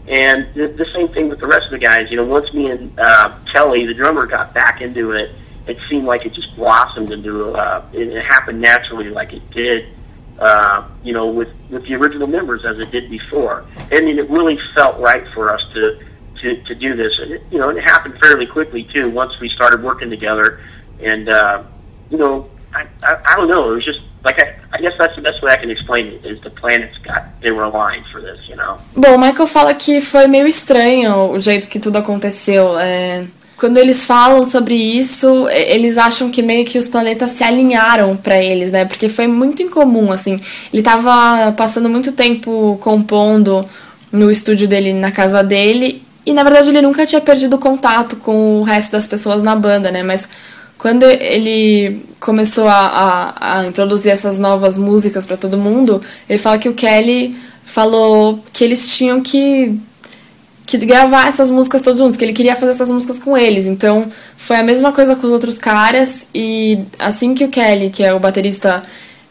And the, the same thing with the rest of the guys. You know, once me and uh, Kelly, the drummer, got back into it, it seemed like it just blossomed into. Uh, it, it happened naturally, like it did. Uh, you know, with with the original members as it did before. I mean, it really felt right for us to to, to do this. And you know, and it happened fairly quickly too. Once we started working together, and uh, you know, I, I I don't know. It was just like I, I guess that's the best way I can explain it. Is the planets got they were aligned for this, you know. Bom, o Michael fala que foi meio estranho o jeito que tudo aconteceu. É, quando eles falam sobre isso, eles acham que meio que os planetas se alinharam pra eles, né? Porque foi muito incomum, assim. Ele tava passando muito tempo compondo no estúdio dele, na casa dele, e na verdade ele nunca tinha perdido contato com o resto das pessoas na banda, né? Mas quando ele começou a, a, a introduzir essas novas músicas pra todo mundo, ele fala que o Kelly falou que eles tinham que que gravar essas músicas todos juntos, que ele queria fazer essas músicas com eles. Então, foi a mesma coisa com os outros caras e assim que o Kelly, que é o baterista,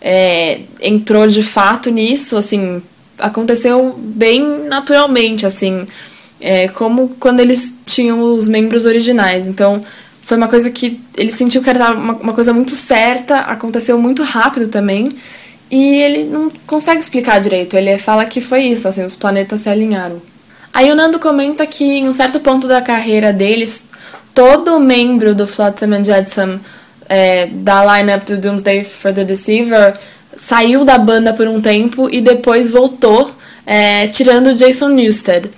é, entrou de fato nisso, assim, aconteceu bem naturalmente, assim, é, como quando eles tinham os membros originais. Então, foi uma coisa que ele sentiu que era uma, uma coisa muito certa, aconteceu muito rápido também. E ele não consegue explicar direito. Ele fala que foi isso, assim, os planetas se alinharam. Aí o Nando comenta que em um certo ponto da carreira deles, todo membro do Flotsam and Jetsam é, da lineup do Doomsday for the Deceiver saiu da banda por um tempo e depois voltou, é, tirando Jason Newsted.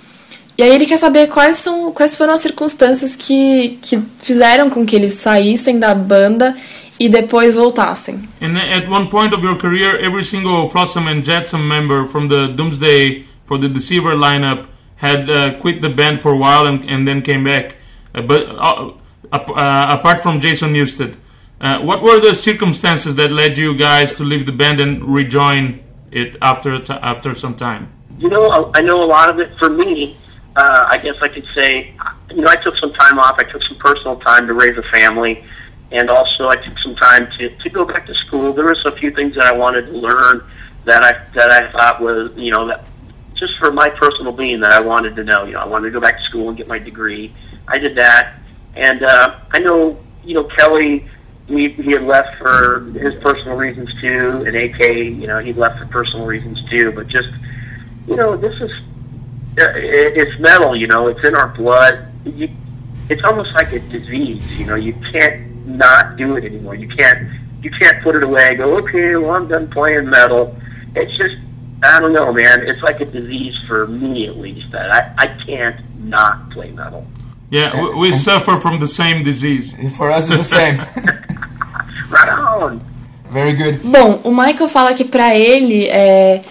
E aí ele quer saber quais, são, quais foram as circunstâncias que, que fizeram com que eles saíssem da banda e depois voltassem. And at one point of your career, every single Flotsam and Jetsam member from the Doomsday for the Deceiver lineup had uh, quit the band for a while and, and then came back. Uh, but uh, uh, apart from Jason Newsted, uh, what were the circumstances that led you guys to leave the band and rejoin it after a t- after some time? You know, I know a lot of it for me. Uh, I guess I could say, you know, I took some time off. I took some personal time to raise a family, and also I took some time to, to go back to school. There was a few things that I wanted to learn that I that I thought was, you know, that just for my personal being that I wanted to know. You know, I wanted to go back to school and get my degree. I did that, and uh, I know, you know, Kelly. He, he had left for his personal reasons too, and AK, you know, he left for personal reasons too. But just, you know, this is it's metal, you know, it's in our blood. You, it's almost like a disease, you know. You can't not do it anymore. You can't you can't put it away. and Go okay, well I'm done playing metal. It's just I don't know, man. It's like a disease for me at least. That I I can't not play metal. Yeah, we, we suffer from the same disease. For us, it's the same. right on. Very good. Bom, o Michael fala que para ele é,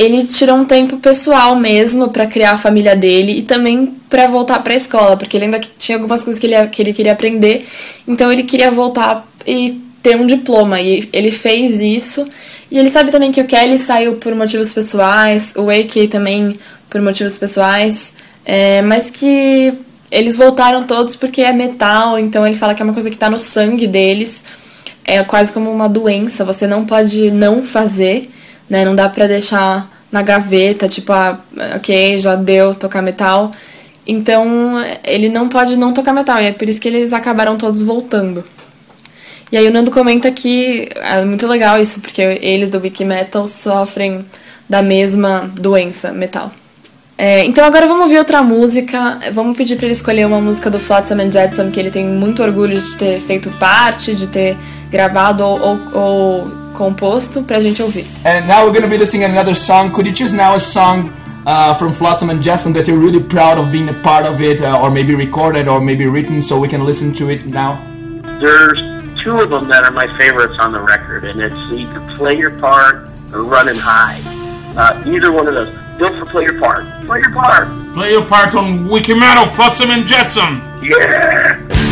ele tirou um tempo pessoal mesmo pra criar a família dele e também pra voltar pra escola, porque ele ainda tinha algumas coisas que ele, que ele queria aprender, então ele queria voltar e ter um diploma e ele fez isso. E ele sabe também que o Kelly saiu por motivos pessoais, o AK também por motivos pessoais, é, mas que eles voltaram todos porque é metal, então ele fala que é uma coisa que tá no sangue deles. É quase como uma doença, você não pode não fazer, né? Não dá pra deixar na gaveta, tipo, ah, ok, já deu tocar metal. Então, ele não pode não tocar metal, e é por isso que eles acabaram todos voltando. E aí o Nando comenta que é muito legal isso, porque eles do Wiki Metal sofrem da mesma doença metal. É, então agora vamos ouvir outra música. Vamos pedir para ele escolher uma música do Flotsam and Jetsam que ele tem muito orgulho de ter feito parte, de ter gravado ou, ou, ou composto pra gente ouvir. And now we're gonna be listening to another song. Could you choose now a song uh, from Flotsam and Jetsam that you're really proud of being a part of it, uh, or maybe recorded, or maybe written, so we can listen to it now? There's two of them that are my favorites on the record, and it's either Play Your Part or Running High. Uh, either one of those. Go for Play Your Part. Play Your Part. Play your part on Wiki Metal, Flotsam and Jetsam. Yeah!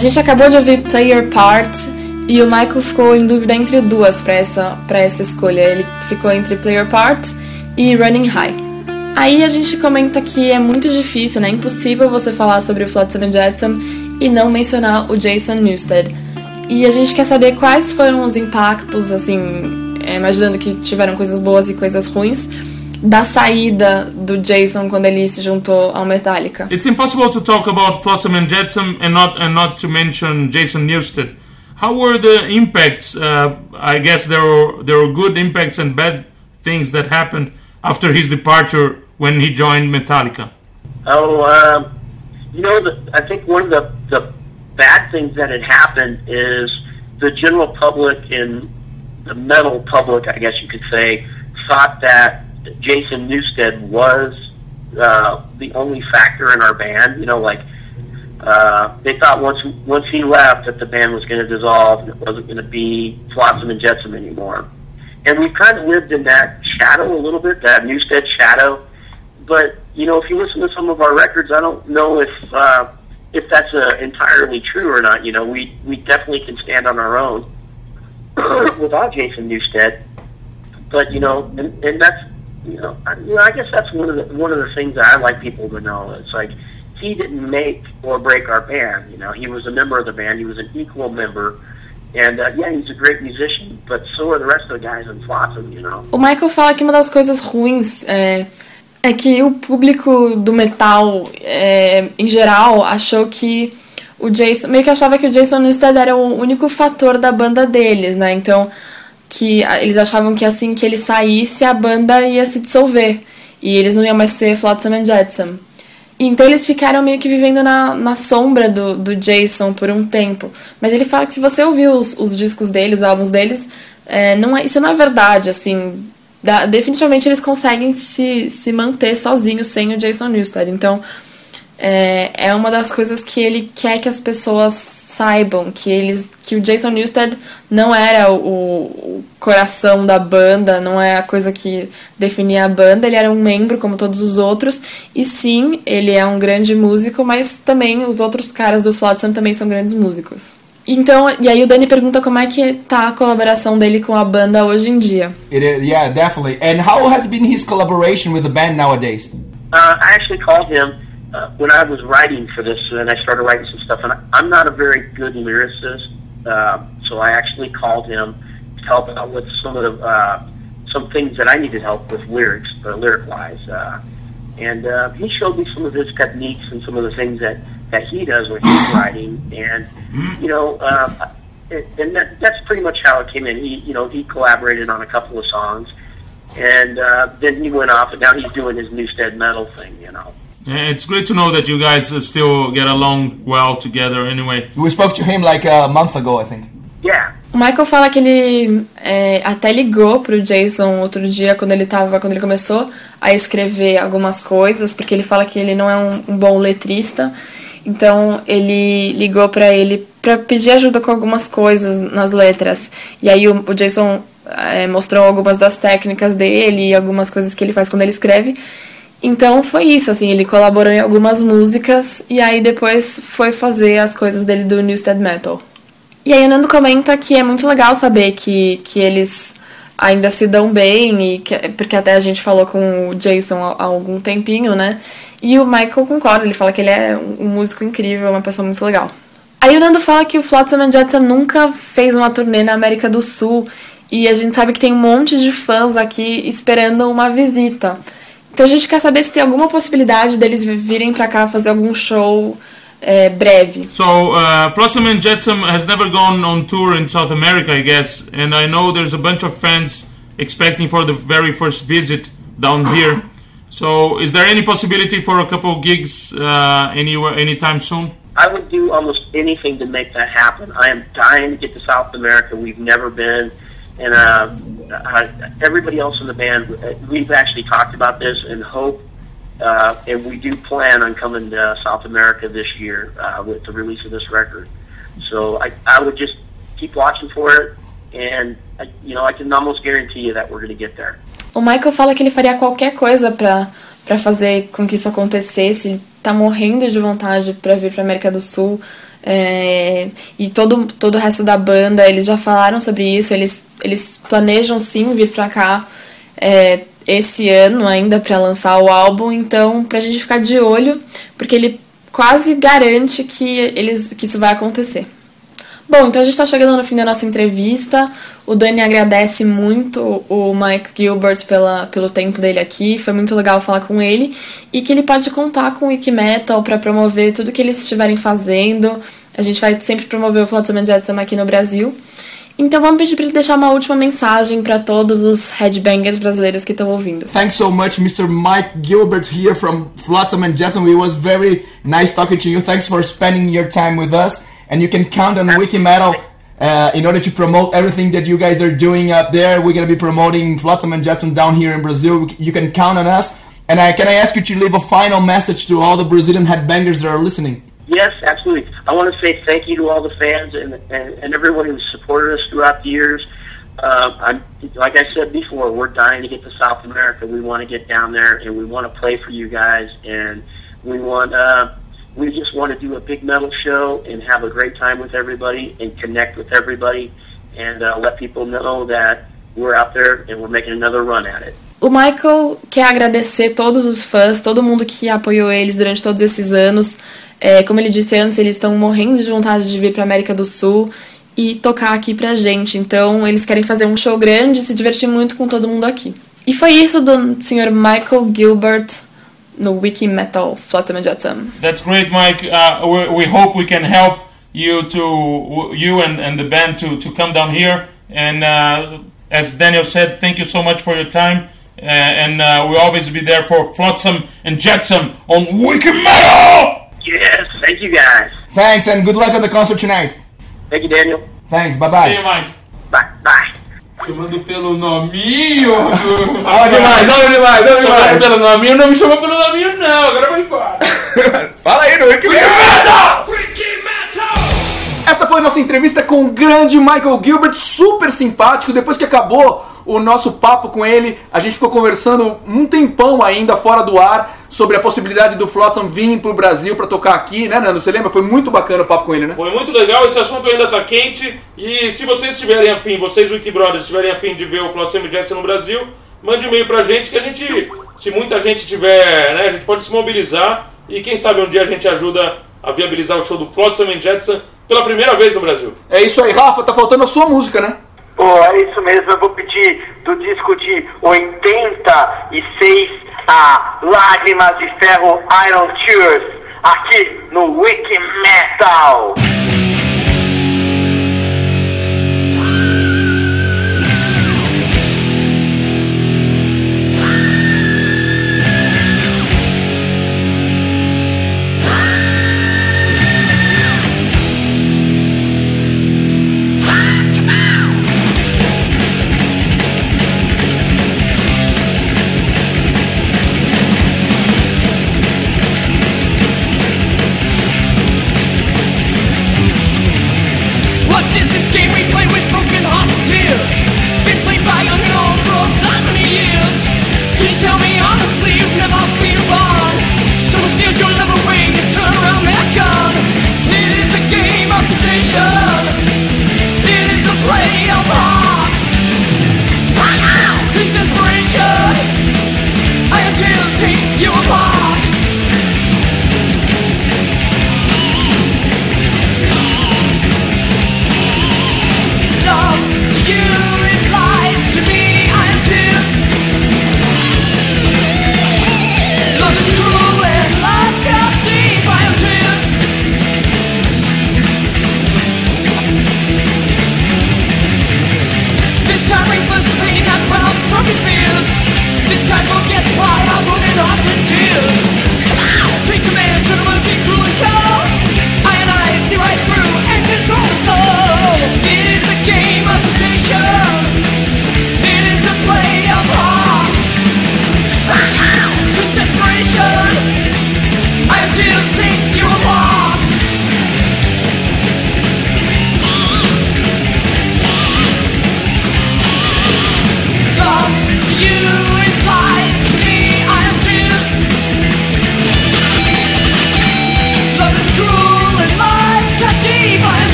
Gente acabou de ouvir Player Part e o Michael ficou em dúvida entre duas para essa, essa escolha. Ele ficou entre Player Part e Running High. Aí a gente comenta que é muito difícil, né? Impossível você falar sobre o Flotsam Jetsam e não mencionar o Jason Newsted. E a gente quer saber quais foram os impactos, assim, é, imaginando que tiveram coisas boas e coisas ruins, da saída do Jason quando ele se juntou ao Metallica. It's impossible to talk about Flotsam and Jetsam and not and not to mention Jason Newsted. How were the impacts? Uh, I guess there were there were good impacts and bad things that happened after his departure when he joined Metallica. Oh, um, you know, the, I think one of the, the bad things that had happened is the general public and the metal public, I guess you could say, thought that Jason Newsted was uh, the only factor in our band. You know, like uh, they thought once once he left that the band was going to dissolve and it wasn't going to be Flotsam and Jetsam anymore. And we kind of lived in that shadow a little bit, that Newstead shadow. But you know, if you listen to some of our records, I don't know if uh, if that's uh, entirely true or not. You know, we we definitely can stand on our own without Jason Newstead. But you know, and, and that's you know, I, you know, I guess that's one of the one of the things that I like people to know. It's like he didn't make or break our band. You know, he was a member of the band. He was an equal member. And uh, yeah, he's a great musician, but so are the rest of the guys in Flotsam, you know. O Michael fala que uma das coisas ruins é, é que o público do metal, é, em geral, achou que o Jason. meio que achava que o Jason Newsted era o único fator da banda deles, né? Então, que eles achavam que assim que ele saísse, a banda ia se dissolver. E eles não iam mais ser Flotsam and Jetsam. Então eles ficaram meio que vivendo na, na sombra do, do Jason por um tempo. Mas ele fala que se você ouvir os, os discos dele, os álbuns deles, é, não é, isso não é verdade, assim. Dá- definitivamente eles conseguem se, se manter sozinhos sem o Jason Newsted. Então é, é uma das coisas que ele quer que as pessoas saibam, que eles que o Jason Newsted não era o, o coração da banda, não é a coisa que definia a banda, ele era um membro como todos os outros, e sim, ele é um grande músico, mas também os outros caras do Flotsam também são grandes músicos. Então, e aí o Dani pergunta como é que tá a colaboração dele com a banda hoje em dia. It is, yeah, definitely. And how has been his collaboration with the band nowadays? Uh, I actually called him uh, when I was writing for this, and I started writing some stuff. And I, I'm not a very good lyricist, uh, so I actually called him to help out with some of the uh, some things that I needed help with lyrics, uh, lyric wise. Uh, and uh, he showed me some of his techniques and some of the things that, that he does when he's writing. And, you know, uh, it, and that, that's pretty much how it came in. He, you know, he collaborated on a couple of songs. And uh, then he went off, and now he's doing his Newstead Metal thing, you know. Yeah, It's great to know that you guys uh, still get along well together anyway. We spoke to him like a month ago, I think. Yeah. O Michael fala que ele é, até ligou pro Jason outro dia quando ele tava, quando ele começou a escrever algumas coisas, porque ele fala que ele não é um, um bom letrista. Então ele ligou pra ele pra pedir ajuda com algumas coisas nas letras. E aí o, o Jason é, mostrou algumas das técnicas dele e algumas coisas que ele faz quando ele escreve. Então foi isso, assim, ele colaborou em algumas músicas e aí depois foi fazer as coisas dele do Newstead Metal. E aí o Nando comenta que é muito legal saber que, que eles ainda se dão bem, e que, porque até a gente falou com o Jason há, há algum tempinho, né? E o Michael concorda, ele fala que ele é um músico incrível, uma pessoa muito legal. Aí o Nando fala que o Flotsam and Jetsam nunca fez uma turnê na América do Sul, e a gente sabe que tem um monte de fãs aqui esperando uma visita. Então a gente quer saber se tem alguma possibilidade deles virem pra cá fazer algum show é, breve. So, uh, Flotsam and Jetsam has never gone on tour in South America, I guess, and I know there's a bunch of fans expecting for the very first visit down here. So, is there any possibility for a couple gigs uh, anywhere, anytime soon? I would do almost anything to make that happen. I am dying to get to South America. We've never been, and uh, I, everybody else in the band, uh, we've actually talked about this and hope, uh, and we do plan on coming to South America this year uh, with the release of this record. So I, I would just keep watching for it, and I, you know I can almost guarantee you that we're going to get there. O Michael fala que ele faria qualquer coisa pra, pra fazer com que isso acontecesse. Ele tá morrendo de vontade pra vir pra América do Sul. É, e todo, todo o resto da banda, eles já falaram sobre isso. Eles, eles planejam sim vir pra cá é, esse ano ainda pra lançar o álbum. Então, pra gente ficar de olho, porque ele quase garante que, eles, que isso vai acontecer. Bom, então a gente está chegando no fim da nossa entrevista. O Dani agradece muito o Mike Gilbert pela, pelo tempo dele aqui. Foi muito legal falar com ele. E que ele pode contar com o Wikimetal para promover tudo que eles estiverem fazendo. A gente vai sempre promover o Flotsam Jetsam aqui no Brasil. Então vamos pedir para ele deixar uma última mensagem para todos os headbangers brasileiros que estão ouvindo. Thanks so much, Mr. Mike Gilbert here from Flotsam and Jetsam. It was very nice talking to you. Thanks for spending your time with us. And you can count on Wikimetal uh, in order to promote everything that you guys are doing up there. We're going to be promoting Flotsam and Jetsam down here in Brazil. You can count on us. And I, can I ask you to leave a final message to all the Brazilian headbangers that are listening? Yes, absolutely. I want to say thank you to all the fans and, and, and everyone who's supported us throughout the years. Uh, I'm, like I said before, we're dying to get to South America. We want to get down there and we want to play for you guys. And we want, uh, we just want to do a big metal show and have a great time with everybody and connect with everybody and uh, let people know that we're out there and we're making another run at it. O Michael quer agradecer todos os fãs, todo mundo que apoiou eles durante todos esses anos. É, como ele disse antes, eles estão morrendo de vontade de vir para América do Sul e tocar aqui pra gente. Então, eles querem fazer um show grande e se divertir muito com todo mundo aqui. E foi isso do Sr. Michael Gilbert no Wiki Metal Flotsam and Jetsam. That's great, Mike. Uh, we, we hope we can help you to you and, and the band to, to come down here. And uh, as Daniel said, thank you so much for your time. Uh, and uh, we'll always be there for Flotsam and Jetsam on Wiki Metal! Yes, thank you guys. Thanks, and good luck at the concert tonight. Thank you, Daniel. Thanks, bye bye. See you, Mike. Bye, bye. Chamando pelo nominho. Olha demais, olha demais, olha demais. Chamando pelo nominho, não me chamou pelo nominho, não. Agora vai embora. Fala aí no Wikimetal! Essa foi a nossa entrevista com o grande Michael Gilbert, super simpático. Depois que acabou o nosso papo com ele, a gente ficou conversando um tempão ainda fora do ar sobre a possibilidade do Flotsam vir pro Brasil pra tocar aqui, né, Nando? Você lembra? Foi muito bacana o papo com ele, né? Foi muito legal, esse assunto ainda tá quente. E se vocês estiverem afim, vocês Wiki Brothers estiverem afim de ver o Flotsam Jetsam no Brasil, mande um e-mail pra gente que a gente, se muita gente tiver, né, a gente pode se mobilizar e quem sabe um dia a gente ajuda a viabilizar o show do Flotsam and Jetsam pela primeira vez no Brasil. É isso aí, Rafa, tá faltando a sua música, né? Oh, é isso mesmo, eu vou pedir do disco de 86 a Lágrimas de Ferro Iron Tears, aqui no Wiki Metal.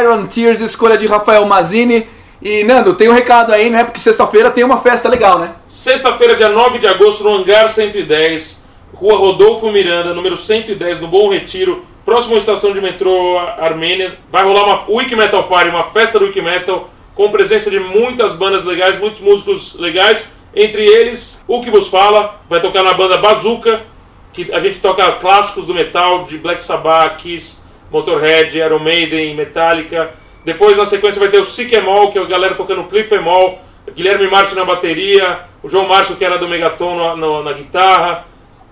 Iron Tears, escolha de Rafael Mazini. E Nando, tem um recado aí, né? Porque sexta-feira tem uma festa legal, né? Sexta-feira, dia 9 de agosto, no Hangar 110, Rua Rodolfo Miranda, número 110, no Bom Retiro, próximo à estação de metrô Armênia. Vai rolar uma Wiki Metal Party, uma festa do Wiki Metal, com presença de muitas bandas legais, muitos músicos legais. Entre eles, o que vos fala, vai tocar na banda Bazooka, que a gente toca clássicos do metal, de Black Sabbath, Kiss, Motorhead, Iron Maiden, Metallica. Depois, na sequência, vai ter o Sick Emol, que é a galera tocando Cliff Emol, Guilherme Martin na bateria, o João Márcio, que era do Megaton, no- na guitarra.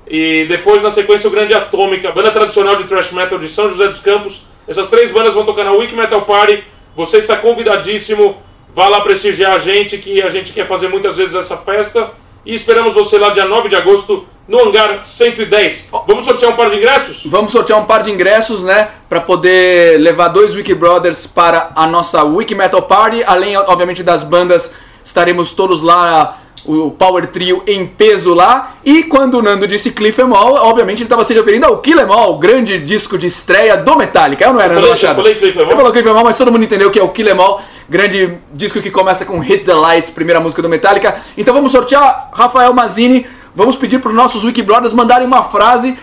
E depois, na sequência, o Grande Atômica, banda tradicional de thrash metal de São José dos Campos. Essas três bandas vão tocar na Wiki Metal Party. Você está convidadíssimo. Vá lá prestigiar a gente, que a gente quer fazer muitas vezes essa festa. E esperamos você lá dia 9 de agosto no hangar 110. Vamos sortear um par de ingressos? Vamos sortear um par de ingressos, né? Pra poder levar dois Wiki Brothers para a nossa Wiki Metal Party. Além, obviamente, das bandas, estaremos todos lá, o Power Trio em peso lá. E quando o Nando disse Cliff Emall, obviamente ele estava se referindo ao Kill Em All, o grande disco de estreia do Metallica. Eu não era, Eu Nando falei- eu Machado? falei Cliff Em Você falou Cliff Em All, mas todo mundo entendeu que é o Kill Em All, grande disco que começa com Hit the Lights, primeira música do Metallica. Então vamos sortear Rafael Mazini. Vamos pedir para os nossos Wiki Brothers mandarem uma frase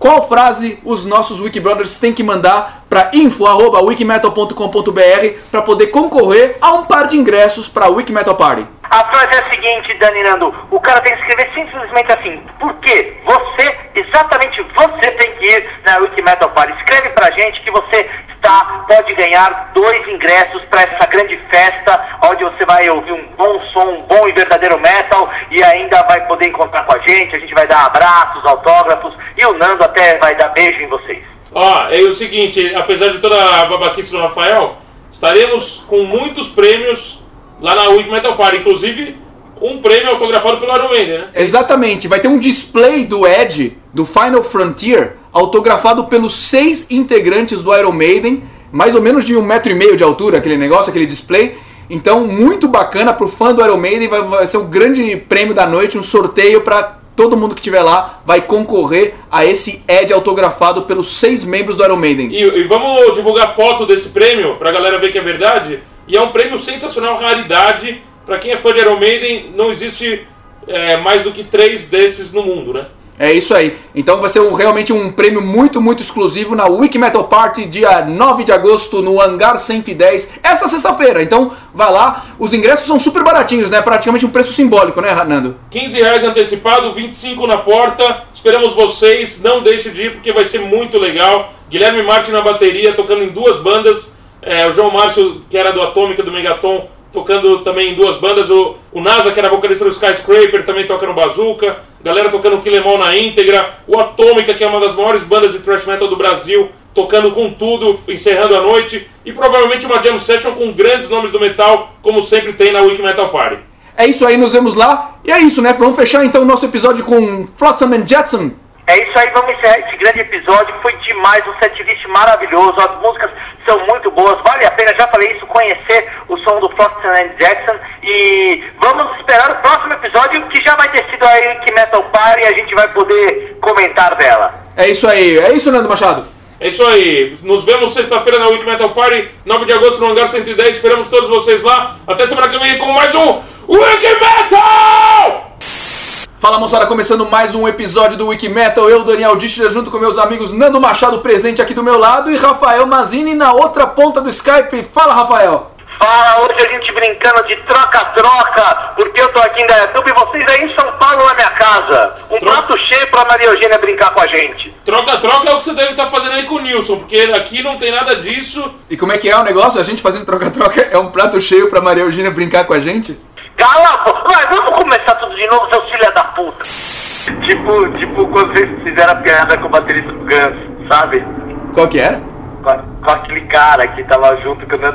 qual frase os nossos Wiki Brothers têm que mandar para info@wikimetal.com.br para poder concorrer a um par de ingressos para a Wiki Metal Party? A frase é a seguinte, Dani Nando. O cara tem que escrever simplesmente assim. Porque você, exatamente você tem que ir na Wiki Metal Party. Escreve pra gente que você está, pode ganhar dois ingressos para essa grande festa, onde você vai ouvir um bom som, um bom e verdadeiro metal, e ainda vai poder encontrar com a gente. A gente vai dar abraços, autógrafos, e o Nando até vai dar beijo em vocês. Ó, é o seguinte, apesar de toda a babaquice do Rafael, estaremos com muitos prêmios lá na Wiki Metal Party. Inclusive, um prêmio autografado pelo Iron Maiden, né? Exatamente, vai ter um display do Edge, do Final Frontier, autografado pelos seis integrantes do Iron Maiden, mais ou menos de um metro e meio de altura, aquele negócio, aquele display. Então, muito bacana pro fã do Iron Maiden, vai, vai ser o grande prêmio da noite, um sorteio para todo mundo que estiver lá vai concorrer a esse Edge autografado pelos seis membros do Iron Maiden. E, e vamos divulgar foto desse prêmio pra galera ver que é verdade. E é um prêmio sensacional, raridade. Pra quem é fã de Iron Maiden, não existe é, mais do que três desses no mundo, né? É isso aí. Então vai ser um- realmente um prêmio muito, muito exclusivo na Wiki Metal Party, dia 9 de agosto, no Hangar 110, essa sexta-feira. Então vai lá. Os ingressos são super baratinhos, né? Praticamente um preço simbólico, né, Nando? 15 reais antecipado, 25 na porta. Esperamos vocês. Não deixe de ir porque vai ser muito legal. Guilherme Martin na bateria, tocando em duas bandas. É, o João Márcio, que era do Atômica, do Megaton, tocando também em duas bandas. O, o NASA, que era vocalista do Skyscraper, também toca no Bazooka. Galera tocando Em All na íntegra. O Atômica, que é uma das maiores bandas de thrash metal do Brasil, tocando com tudo, encerrando a noite. E provavelmente uma jam session com grandes nomes do metal, como sempre tem na Wiki Metal Party. É isso aí, nos vemos lá. E é isso, né? Vamos fechar então o nosso episódio com Flotsam and Jetsam. É isso aí, vamos encerrar esse grande episódio. Foi demais, um setlist maravilhoso. As músicas são muito boas. Vale a pena, já falei isso, conhecer o som do Flotsam and Jackson. E vamos esperar o próximo episódio, que já vai ter sido aí que Metal Party e a gente vai poder comentar dela. É isso aí. É isso, Nando Machado. É isso aí. Nos vemos sexta-feira na Wiki Metal Party, 9 de agosto no Hangar 110. Esperamos todos vocês lá. Até semana que vem com mais um Wiki Metal! Fala moçada, começando mais um episódio do Wiki Metal. Eu, Daniel Dichter, junto com meus amigos Nando Machado, presente aqui do meu lado, e Rafael Mazini na outra ponta do Skype. Fala, Rafael. Fala, hoje a gente brincando de troca-troca, porque eu tô aqui em Dayatuba e vocês aí em São Paulo na minha casa. Um prato cheio pra Maria Eugênia brincar com a gente. Troca-troca é o que você deve estar fazendo aí com o Nilson, porque aqui não tem nada disso. E como é que é o negócio? A gente fazendo troca-troca é um prato cheio pra Maria Eugênia brincar com a gente? Cala a boca, vai, vamos começar tudo de novo, seus filha da puta. Tipo, tipo quando vocês fizeram a piada com o baterista do Guns, sabe? Qual que era? Com, a- com aquele cara que tava junto que o que era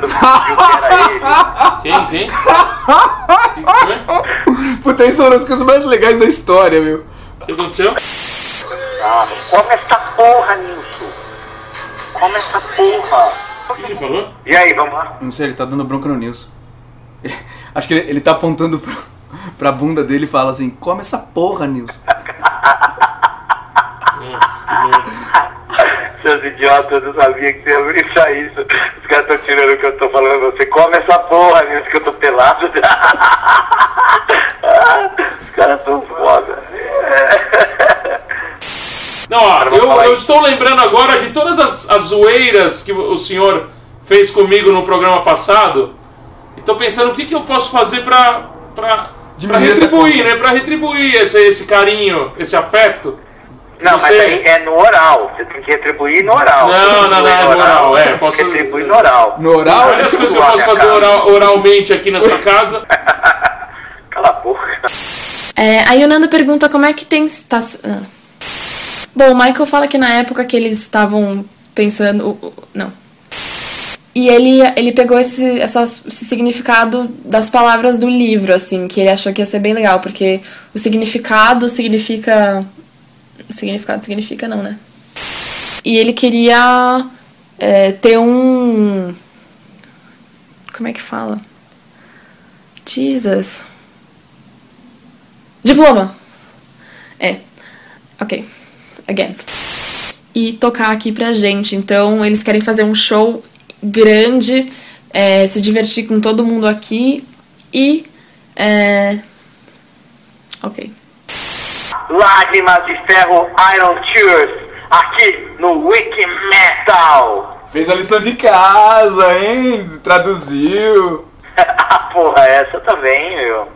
ele. Quem? Quem? Puta, isso é uma das coisas mais legais da história, meu. O que aconteceu? Ah, come essa porra, Nilson. Come essa porra. O que ele falou? E aí, vamos lá? Não sei, ele tá dando bronca no Nilson. Acho que ele, ele tá apontando pra, pra bunda dele e fala assim: come essa porra, Nilson. Seus idiotas, eu sabia que você ia brincar isso. Os caras estão tirando o que eu tô falando. Você come essa porra, Nilson, que eu tô pelado. Os caras são foda. Não, ó, eu, eu estou lembrando agora de todas as, as zoeiras que o senhor fez comigo no programa passado. E tô pensando o que, que eu posso fazer pra, pra, pra Diminuir essa retribuir, né? Pra retribuir esse, esse carinho, esse afeto. Não, mas Você- aí é no oral. Você tem que retribuir no oral. Não, não, não, é no oral, é, posso- Retribui no oral. No oral? Olha as coisas que eu posso fazer oral- oralmente aqui na sua casa. Cala a boca. É, aí o Nando pergunta como é que tem. Tá. Bom, o Michael fala que na época que eles estavam pensando. Não. E ele, ele pegou esse, essa- esse significado das palavras do livro, assim, que ele achou que ia ser bem legal, porque o significado significa significado significa não, né? E ele queria é, ter um. Como é que fala? Jesus. Diploma. É. Ok. Again. E tocar aqui pra gente. Então, eles querem fazer um show grande, é, se divertir com todo mundo aqui e. É... Ok. Lágrimas de Ferro Iron Tears, aqui no Wiki Metal. Fez a lição de casa, hein? Traduziu. ah, porra, essa também, meu.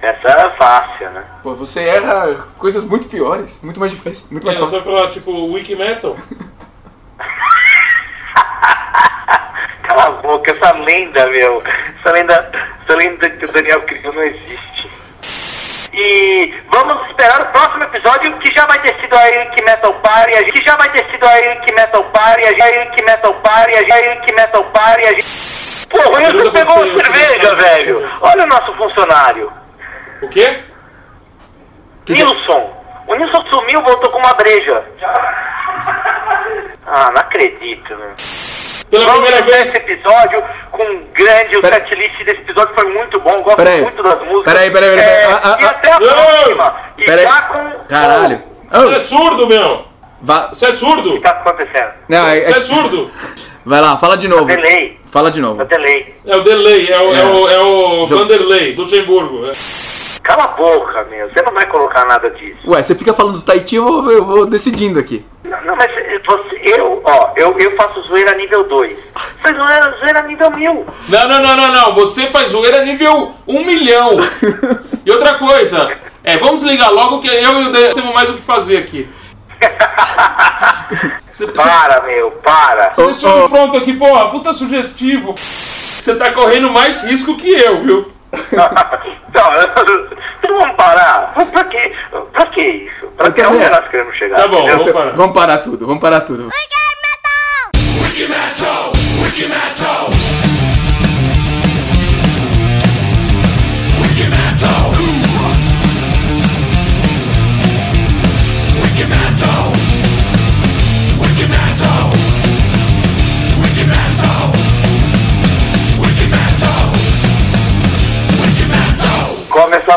Essa era fácil, né? Pô, você erra coisas muito piores, muito mais difíceis, muito mais É, você fácil. vai falar tipo Wiki Metal? Cala a boca, essa lenda, meu. Essa lenda, essa lenda que o Daniel criou não existe. E vamos esperar o próximo episódio que já vai ter sido a Eric Metal Party, a gente- que já vai ter sido a Eric Metal Party, a Eric Metal Party, a Eric Metal Party, a gente... Pô, o Wilson pegou uma cerveja, velho. Olha o nosso funcionário. O quê? Nilson. O Nilson sumiu, voltou com uma breja. Ah, não acredito, né? Pela Vamos primeira vez. esse episódio com um grande. O Pera- setlist desse episódio foi muito bom. Gosto Peraí. muito das músicas. Peraí, peraí, peraí, É, peraí. Ah, ah, e ah. até a Não! próxima. E Peraí. já com. Caralho. Você é Oh, surdo, meu! va- Você é surdo! O que tá acontecendo? Não, é- Você é é- surdo! vai lá, fala de novo. Delay. Fala de É novo. delay. É o delay, é o, é. É. o, é o Vanderlei, do Luxemburgo. É. Cala a boca, meu. Você não vai colocar nada disso. Ué, você fica falando do Tahiti, eu vou, eu vou decidindo aqui. Não, não, mas você, eu, ó, eu, eu faço zoeira nível 2. Faz zoeira, zoeira nível 1000. Não, não, não, não, não. Você faz zoeira nível 1 milhão. E outra coisa, é, vamos ligar logo que eu e o Dan temos mais o que fazer aqui. Você, você, Para, meu, para. você deixou pronto aqui, porra, puta sugestivo. Você tá correndo mais risco que eu, viu? Não, não vamos parar. Pra quê? Pra que isso? Pra que onde nós queremos chegar? Tá bom, vamos parar. Vamos parar tudo, vamos parar tudo. Come essa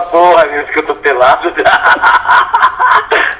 porra, isso que eu tô pelado.